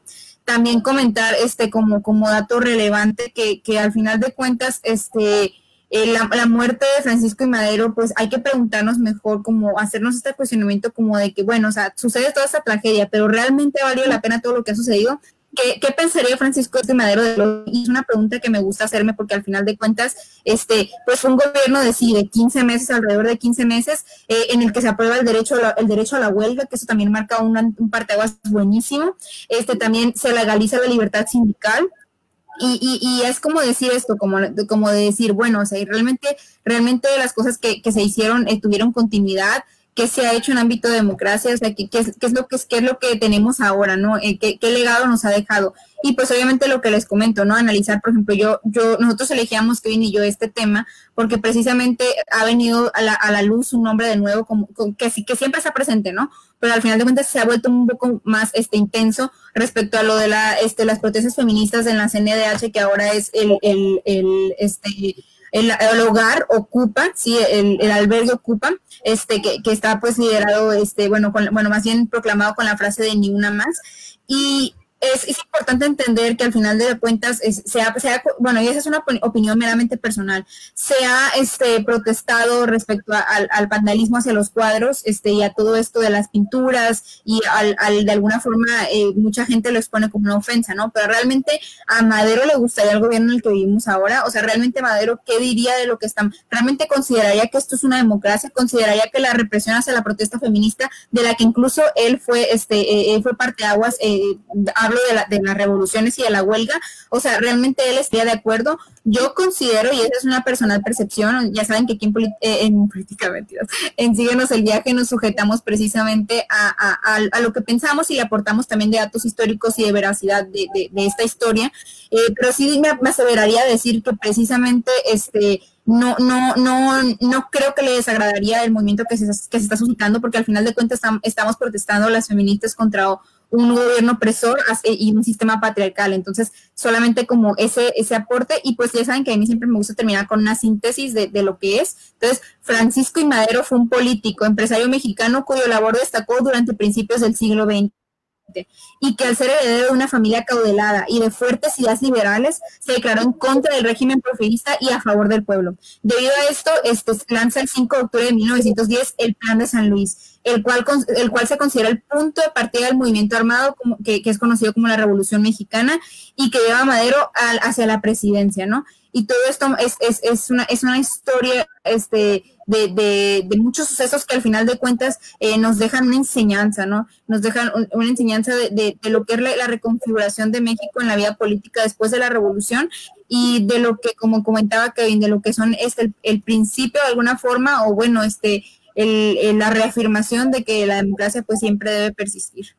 También comentar este como, como dato relevante que, que al final de cuentas este eh, la, la, muerte de Francisco y Madero, pues hay que preguntarnos mejor, como hacernos este cuestionamiento como de que, bueno, o sea, sucede toda esta tragedia, pero realmente valió la pena todo lo que ha sucedido. ¿Qué, pensaría Francisco de Madero de lo Y es una pregunta que me gusta hacerme porque al final de cuentas, este, pues fue un gobierno de sí, de 15 meses, alrededor de 15 meses, eh, en el que se aprueba el derecho, a la, el derecho a la huelga, que eso también marca un, parteaguas buenísimo. Este, también se legaliza la libertad sindical, y, y, y, es como decir esto, como, como de decir, bueno, o sea, realmente, realmente las cosas que, que se hicieron eh, tuvieron continuidad, qué se ha hecho en ámbito de democracia, o sea, qué, qué, es, lo que, qué es lo que tenemos ahora, ¿no? Eh, ¿Qué, ¿Qué, legado nos ha dejado. Y pues obviamente lo que les comento, ¿no? Analizar, por ejemplo, yo, yo, nosotros elegíamos Kevin y yo este tema porque precisamente ha venido a la, a la luz un nombre de nuevo como, que, que siempre está presente, ¿no? Pero al final de cuentas se ha vuelto un poco más este intenso respecto a lo de la, este, las protestas feministas en la CNDH, que ahora es el, el, el este, el, hogar ocupa, sí, el, albergue ocupa, este, que, que está pues liderado, este, bueno, con, bueno, más bien proclamado con la frase de ni una más. Y es, es, importante entender que al final de cuentas, sea, sea, bueno, y esa es una opinión meramente personal, se ha este, protestado respecto al, al, vandalismo hacia los cuadros este, y a todo esto de las pinturas y al, al de alguna forma eh, mucha gente lo expone como una ofensa, ¿no? Pero realmente a Madero le gustaría el gobierno en el que vivimos ahora, o sea, realmente Madero, ¿qué diría de lo que están? ¿Realmente consideraría que esto es una democracia? ¿Consideraría que la represión hacia la protesta feminista, de la que incluso él fue, este, eh, fue parte de aguas, eh, hablo de, la, de las revoluciones y de la huelga, o sea, realmente él estaría de acuerdo. Yo considero, y esa es una personal percepción, ya saben que aquí en, eh, en políticamente, en Síguenos el Viaje nos sujetamos precisamente a, lo que pensamos y le aportamos también de datos históricos y de veracidad de, esta historia, eh, pero sí me, me aseveraría decir que precisamente este no, no, no, no creo que le desagradaría el movimiento que se está suscitando, porque al final de cuentas estamos protestando las feministas contra un gobierno opresor y un sistema patriarcal. Entonces, solamente como ese, ese aporte, y pues ya saben que a mí siempre me gusta terminar con una síntesis de, de lo que es. Entonces, Francisco y Madero fue un político, empresario mexicano cuyo labor destacó durante principios del siglo XX y que al ser heredero de una familia caudelada y de fuertes ideas liberales, se declaró en contra del régimen porfirista y a favor del pueblo. Debido a esto, este, lanza el 5 de octubre de 1910 el Plan de San Luis, el cual, el cual se considera el punto de partida del movimiento armado que, es conocido como la Revolución Mexicana y que lleva a Madero hacia la presidencia, ¿no? Y todo esto es, es, es, una, es una historia este, de, de, muchos sucesos que al final de cuentas eh, nos dejan una enseñanza, ¿no? Nos dejan una enseñanza de, de, lo que es la, reconfiguración de México en la vida política después de la revolución y de lo que, como comentaba Kevin, de lo que son este, el, principio de alguna forma o bueno, este, el, la reafirmación de que la democracia pues siempre debe persistir.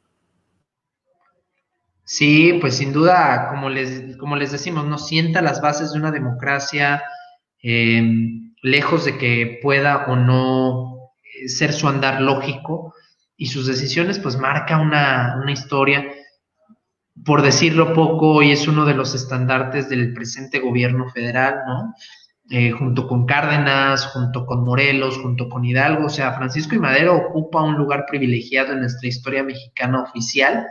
Sí, pues sin duda, como les, como les decimos, no sienta las bases de una democracia. Eh, lejos de que pueda o no eh, ser su andar lógico y sus decisiones, pues marca una, una historia. Por decirlo poco, hoy es uno de los estandartes del presente gobierno federal, ¿no? Eh, junto con Cárdenas, junto con Morelos, junto con Hidalgo, o sea, Francisco y Madero ocupa un lugar privilegiado en nuestra historia mexicana oficial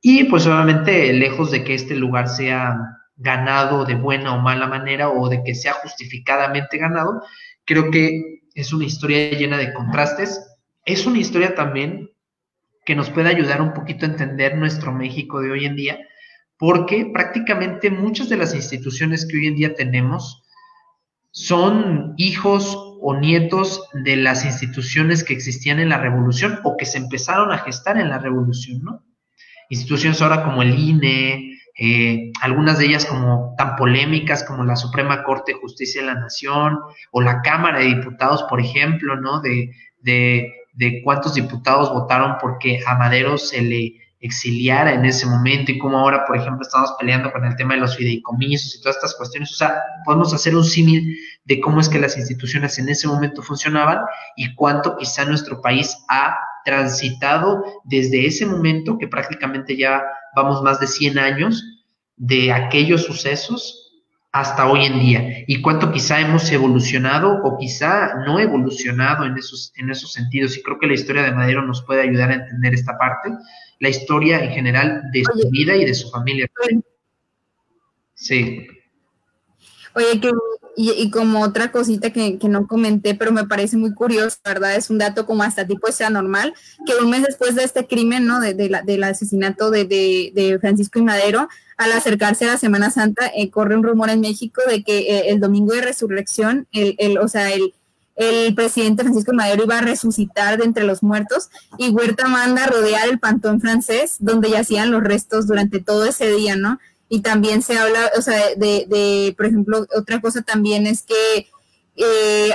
y pues obviamente lejos de que este lugar sea ganado de buena o mala manera o de que sea justificadamente ganado, creo que es una historia llena de contrastes. Es una historia también que nos puede ayudar un poquito a entender nuestro México de hoy en día, porque prácticamente muchas de las instituciones que hoy en día tenemos son hijos o nietos de las instituciones que existían en la revolución o que se empezaron a gestar en la revolución, ¿no? Instituciones ahora como el INE, eh, algunas de ellas como tan polémicas como la Suprema Corte de Justicia de la Nación o la Cámara de Diputados, por ejemplo, ¿no? De, de, cuántos diputados votaron porque a Madero se le exiliara en ese momento y como ahora, por ejemplo, estamos peleando con el tema de los fideicomisos y todas estas cuestiones. O sea, podemos hacer un símil de cómo es que las instituciones en ese momento funcionaban y cuánto quizá nuestro país ha transitado desde ese momento, que prácticamente ya vamos más de 100 años, de aquellos sucesos hasta hoy en día y cuánto quizá hemos evolucionado o quizá no evolucionado en esos, en esos sentidos. Y creo que la historia de Madero nos puede ayudar a entender esta parte, la historia en general de su vida y de su familia. Sí. Oye, que, y, como otra cosita que, no comenté, pero me parece muy curioso, ¿verdad? Es un dato como hasta tipo normal, que un mes después de este crimen, ¿no? De, la, del asesinato de, de, Francisco y Madero, al acercarse a la Semana Santa, eh, corre un rumor en México de que eh, el domingo de resurrección, el, el, o sea, el, el presidente Francisco Madero iba a resucitar de entre los muertos y Huerta manda a rodear el pantón francés donde yacían los restos durante todo ese día, ¿no? Y también se habla, o sea, de, de por ejemplo, otra cosa también es que eh,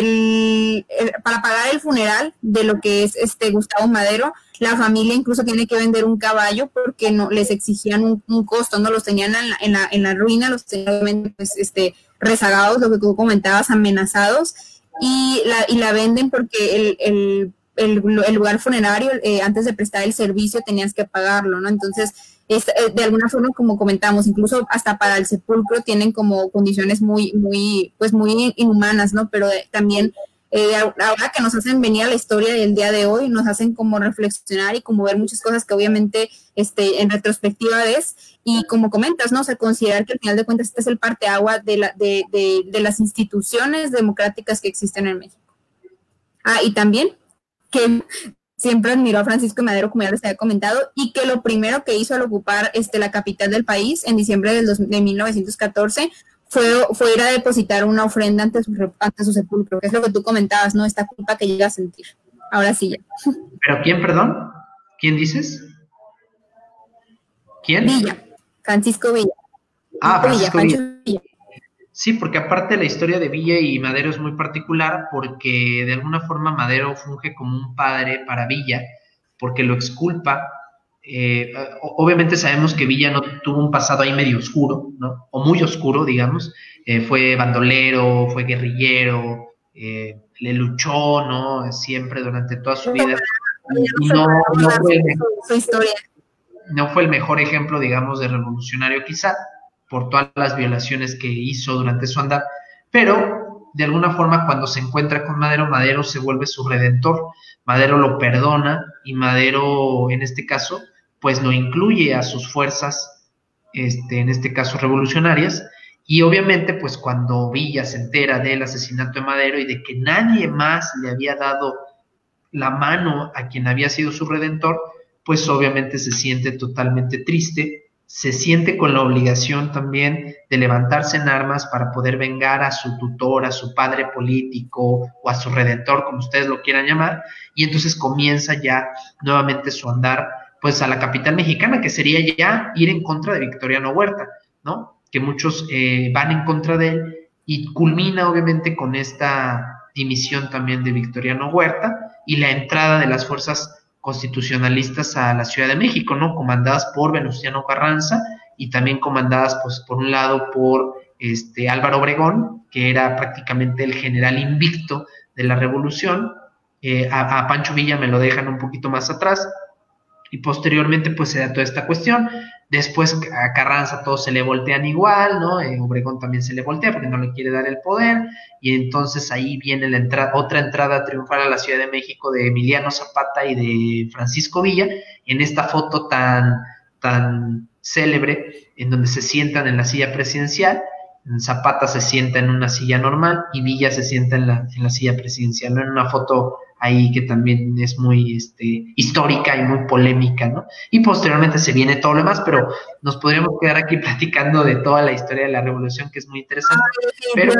el, para pagar el funeral de lo que es este Gustavo Madero, la familia incluso tiene que vender un caballo porque no les exigían un, costo, no los tenían en la, en la, en la ruina, los tenían pues, este, rezagados, lo que tú comentabas, amenazados, y la, y la venden porque el, el, el, lugar funerario, eh, antes de prestar el servicio, tenías que pagarlo, ¿no? Entonces, eh, de alguna forma, como comentamos, incluso hasta para el sepulcro tienen como condiciones muy, muy, pues muy inhumanas, ¿no? Pero también eh, ahora que nos hacen venir a la historia del día de hoy, nos hacen como reflexionar y como ver muchas cosas que obviamente este, en retrospectiva ves y como comentas, ¿no? O sea, considerar que al final de cuentas este es el parteagua de, la, de, de, de las instituciones democráticas que existen en México. Ah, y también que siempre admiró a Francisco Madero, como ya les había comentado, y que lo primero que hizo al ocupar este, la capital del país en diciembre del de 1914 fue, fue ir a depositar una ofrenda ante su, ante su sepulcro, que es lo que tú comentabas, ¿no? Esta culpa que llega a sentir. Ahora sí ya. ¿Pero quién, perdón? ¿Quién dices? ¿Quién? Villa, Francisco Villa. Ah, Francisco Villa. Sí, porque aparte la historia de Villa y Madero es muy particular porque de alguna forma Madero funge como un padre para Villa porque lo exculpa. Eh, obviamente sabemos que Villa no tuvo un pasado ahí medio oscuro, ¿no? O muy oscuro, digamos. Eh, fue bandolero, fue guerrillero, eh, le luchó, ¿no? Siempre durante toda su vida. No, no, fue, no fue el mejor ejemplo, digamos, de revolucionario quizá, por todas las violaciones que hizo durante su andar, pero de alguna forma cuando se encuentra con Madero, Madero se vuelve su redentor, Madero lo perdona y Madero en este caso pues lo incluye a sus fuerzas, este, en este caso revolucionarias, y obviamente pues cuando Villa se entera del asesinato de Madero y de que nadie más le había dado la mano a quien había sido su redentor, pues obviamente se siente totalmente triste se siente con la obligación también de levantarse en armas para poder vengar a su tutor, a su padre político o a su redentor, como ustedes lo quieran llamar, y entonces comienza ya nuevamente su andar pues a la capital mexicana, que sería ya ir en contra de Victoriano Huerta, ¿no? Que muchos eh, van en contra de él y culmina obviamente con esta dimisión también de Victoriano Huerta y la entrada de las fuerzas constitucionalistas a la Ciudad de México, ¿no? Comandadas por Venustiano Carranza y también comandadas, pues, por un lado por este Álvaro Obregón, que era prácticamente el general invicto de la revolución. Eh, a, a, Pancho Villa me lo dejan un poquito más atrás. Y posteriormente, pues, se da toda esta cuestión. Después a Carranza todos se le voltean igual, ¿no? Eh, Obregón también se le voltea porque no le quiere dar el poder. Y entonces ahí viene la otra entrada triunfal a la Ciudad de México de Emiliano Zapata y de Francisco Villa, en esta foto tan, tan célebre, en donde se sientan en la silla presidencial. Zapata se sienta en una silla normal y Villa se sienta en la, en la silla presidencial, ¿no? En una foto ahí que también es muy este, histórica y muy polémica, ¿no? Y posteriormente se viene todo lo demás, pero nos podríamos quedar aquí platicando de toda la historia de la revolución, que es muy interesante. pero,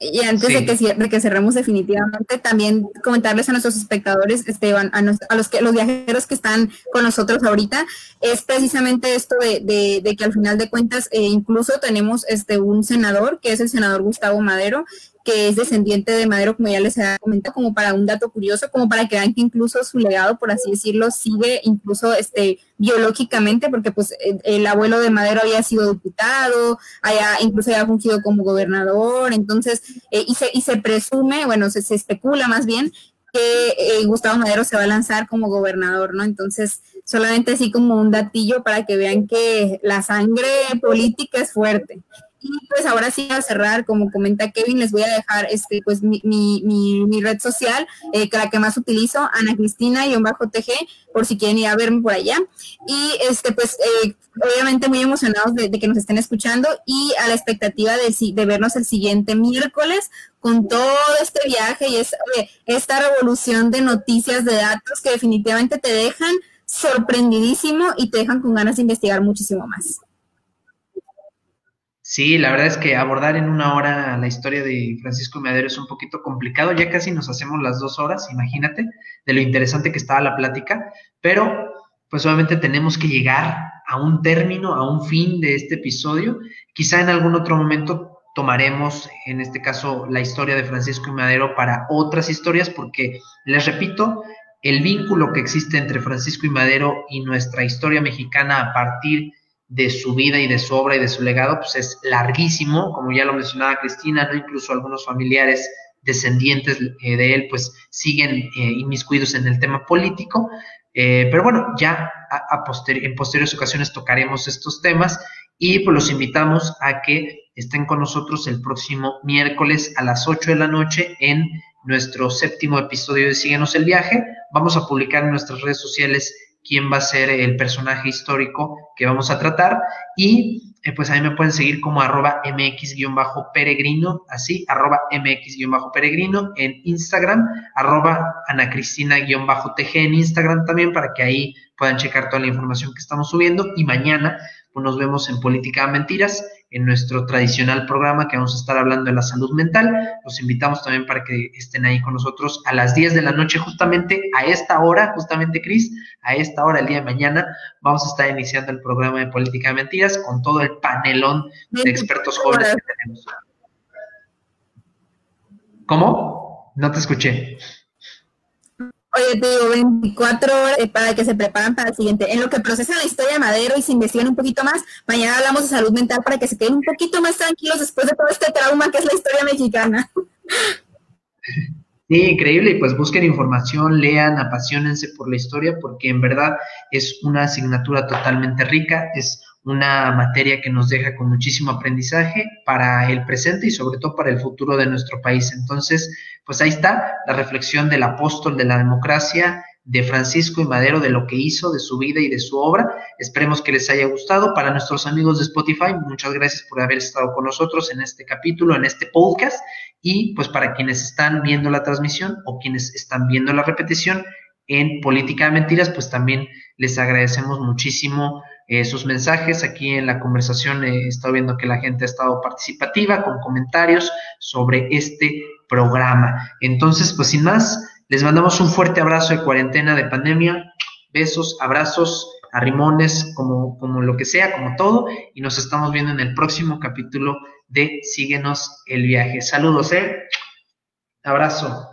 y antes de, que, de que cerremos definitivamente, también comentarles a nuestros espectadores, Esteban, a, a, los que los viajeros que están con nosotros ahorita, es precisamente esto de, de, de que al final de cuentas eh, incluso tenemos este un senador, que es el senador Gustavo Madero, que es descendiente de Madero, como ya les he comentado, como para un dato curioso, como para que vean que incluso su legado, por así decirlo, sigue incluso este biológicamente, porque pues el, abuelo de Madero había sido diputado, haya, incluso había fungido como gobernador, entonces, eh, y, se, y se presume, bueno, se, especula más bien que eh, Gustavo Madero se va a lanzar como gobernador, ¿no? Entonces, solamente así como un datillo para que vean que la sangre política es fuerte. Y pues ahora sí a cerrar, como comenta Kevin, les voy a dejar este pues mi, mi, mi, red social, eh, que la que más utilizo, Ana Cristina y un bajo TG, por si quieren ir a verme por allá. Y este pues eh, obviamente muy emocionados de, que nos estén escuchando y a la expectativa de, de vernos el siguiente miércoles con todo este viaje y es, esta revolución de noticias, de datos que definitivamente te dejan sorprendidísimo y te dejan con ganas de investigar muchísimo más. Sí, la verdad es que abordar en una hora la historia de Francisco Madero es un poquito complicado, ya casi nos hacemos las dos horas, imagínate, de lo interesante que estaba la plática, pero pues obviamente tenemos que llegar a un término, a un fin de este episodio. Quizá en algún otro momento tomaremos, en este caso, la historia de Francisco y Madero para otras historias, porque les repito, el vínculo que existe entre Francisco y Madero y nuestra historia mexicana a partir de su vida y de su obra y de su legado, pues es larguísimo, como ya lo mencionaba Cristina, ¿no? Incluso algunos familiares descendientes eh, de él, pues siguen eh, inmiscuidos en el tema político. Eh, pero bueno, ya en posteriores ocasiones tocaremos estos temas y pues los invitamos a que estén con nosotros el próximo miércoles a las 8 de la noche en nuestro séptimo episodio de Síguenos el viaje. Vamos a publicar en nuestras redes sociales quién va a ser el personaje histórico que vamos a tratar. Y eh, pues ahí me pueden seguir como arroba mx-peregrino, así, arroba mx-peregrino en Instagram, arroba anacristina-tg en Instagram también para que ahí puedan checar toda la información que estamos subiendo. Y mañana pues nos vemos en Política Mentiras en nuestro tradicional programa que vamos a estar hablando de la salud mental. Los invitamos también para que estén ahí con nosotros a las 10 de la noche, justamente a esta hora, justamente Cris, a esta hora, el día de mañana, vamos a estar iniciando el programa de Política de Mentiras con todo el panelón de expertos jóvenes que tenemos. ¿Cómo? No te escuché. Oye, te digo, 24 horas eh, para que se preparan para el siguiente. En lo que procesan la historia de Madero y se investigan un poquito más, mañana hablamos de salud mental para que se queden un poquito más tranquilos después de todo este trauma que es la historia mexicana. Sí, increíble. Y pues busquen información, lean, apasionense por la historia, porque en verdad es una asignatura totalmente rica, es una materia que nos deja con muchísimo aprendizaje para el presente y sobre todo para el futuro de nuestro país. Entonces, pues ahí está la reflexión del apóstol de la democracia, de Francisco y Madero, de lo que hizo, de su vida y de su obra. Esperemos que les haya gustado. Para nuestros amigos de Spotify, muchas gracias por haber estado con nosotros en este capítulo, en este podcast. Y pues para quienes están viendo la transmisión o quienes están viendo la repetición en Política de Mentiras, pues también les agradecemos muchísimo eh, sus mensajes. Aquí en la conversación he estado viendo que la gente ha estado participativa con comentarios sobre este programa. Entonces, pues sin más, les mandamos un fuerte abrazo de cuarentena, de pandemia. Besos, abrazos, arrimones, como, como lo que sea, como todo. Y nos estamos viendo en el próximo capítulo de Síguenos el viaje. Saludos, ¿eh? Abrazo.